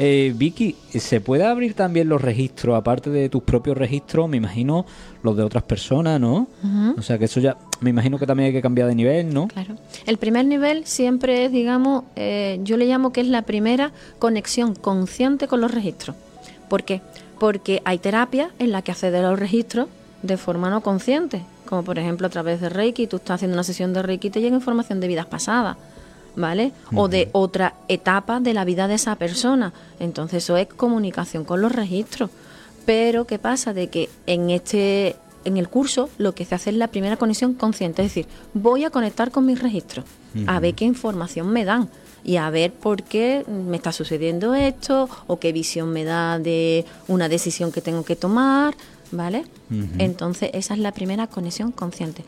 Eh, Vicky, ¿se puede abrir también los registros, aparte de tus propios registros, me imagino los de otras personas, ¿no? O sea que eso ya, me imagino que también hay que cambiar de nivel, ¿no? Claro. El primer nivel siempre es, digamos, eh, yo le llamo que es la primera conexión consciente con los registros. ¿Por qué? Porque hay terapia en la que acceder a los registros de forma no consciente, como por ejemplo a través de Reiki, tú estás haciendo una sesión de Reiki y te llega información de vidas pasadas ¿vale? O de otra etapa de la vida de esa persona. Entonces eso es comunicación con los registros. Pero ¿qué pasa? De que en este en el curso lo que se hace es la primera conexión consciente, es decir, voy a conectar con mis registros, a ver qué información me dan y a ver por qué me está sucediendo esto o qué visión me da de una decisión que tengo que tomar, ¿vale? Entonces esa es la primera conexión consciente.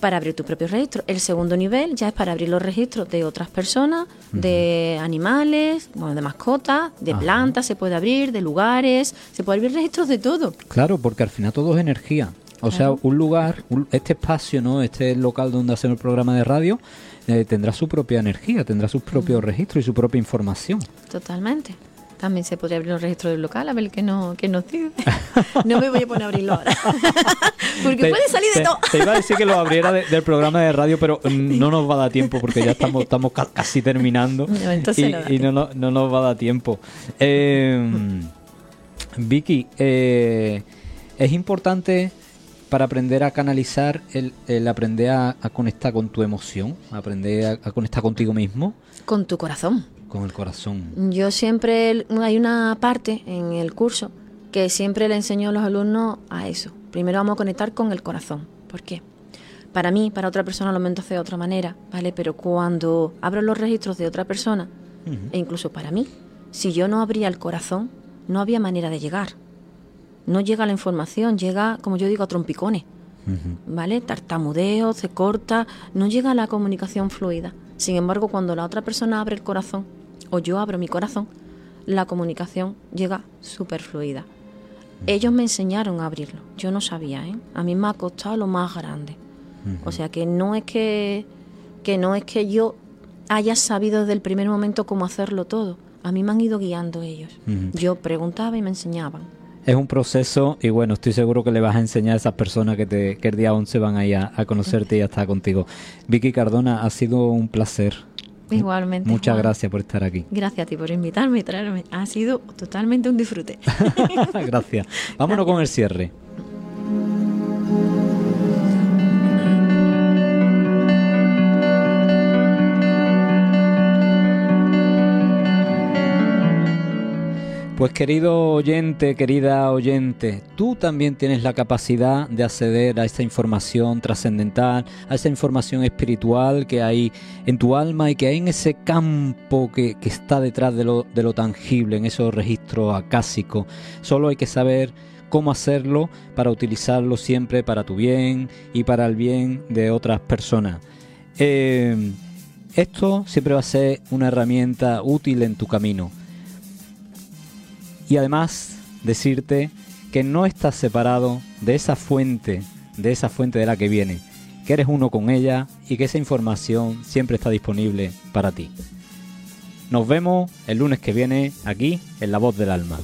Para abrir tu propio registro. El segundo nivel ya es para abrir los registros de otras personas, de animales, bueno, de mascotas, de plantas se puede abrir, de lugares, se puede abrir registros de todo. Claro, porque al final todo es energía. O sea, un lugar, este espacio, ¿no? Este local donde hacemos el programa de radio, eh, tendrá su propia energía, tendrá sus propios registros y su propia información. Totalmente. También se podría abrir los registros del local a ver qué, no, qué nos dice. *laughs* no me voy a poner a abrirlo ahora. *laughs* porque puede salir de todo. Te iba a decir que lo abriera del programa de radio, pero no nos va a dar tiempo porque ya estamos, *laughs* estamos casi terminando. y, no, no, nos va a dar tiempo. Eh, Vicky, eh, es importante para aprender a canalizar el, aprender a, conectar con tu emoción, aprender a conectar contigo mismo. Con tu corazón con el corazón. Yo siempre, hay una parte en el curso que siempre le enseño a los alumnos a eso. Primero vamos a conectar con el corazón. ¿Por qué? Para mí, para otra persona lo momento de otra manera, ¿vale? Pero cuando abro los registros de otra persona, e incluso para mí, si yo no abría el corazón, no había manera de llegar. No llega la información, llega, como yo digo, a trompicones. ¿Vale? Tartamudeo, se corta, no llega la comunicación fluida. Sin embargo, cuando la otra persona abre el corazón, o yo abro mi corazón, la comunicación llega súper fluida. Ellos me enseñaron a abrirlo, yo no sabía, ¿eh? A mí me ha costado lo más grande. O sea que no es que, que no es que yo haya sabido desde el primer momento cómo hacerlo todo. A mí me han ido guiando ellos. Yo preguntaba y me enseñaban. Es un proceso y bueno, estoy seguro que le vas a enseñar a esas personas que, te, que el día 11 van a ir a, conocerte y a estar contigo. Vicky Cardona, ha sido un placer Igualmente. Muchas gracias por estar aquí. Gracias a ti por invitarme y traerme. Ha sido totalmente un disfrute. *laughs* gracias. Vámonos con el cierre. Pues querido oyente, querida oyente, tú también tienes la capacidad de acceder a esta información trascendental, a esa información espiritual que hay en tu alma y que hay en ese campo que, está detrás de lo, de lo tangible, en esos registros acásicos. Solo hay que saber cómo hacerlo para utilizarlo siempre para tu bien y para el bien de otras personas. Eh, esto siempre va a ser una herramienta útil en tu camino y además decirte que no estás separado de esa fuente, de esa fuente de la que viene, que eres uno con ella y que esa información siempre está disponible para ti. Nos vemos el lunes que viene aquí en La Voz del Alma.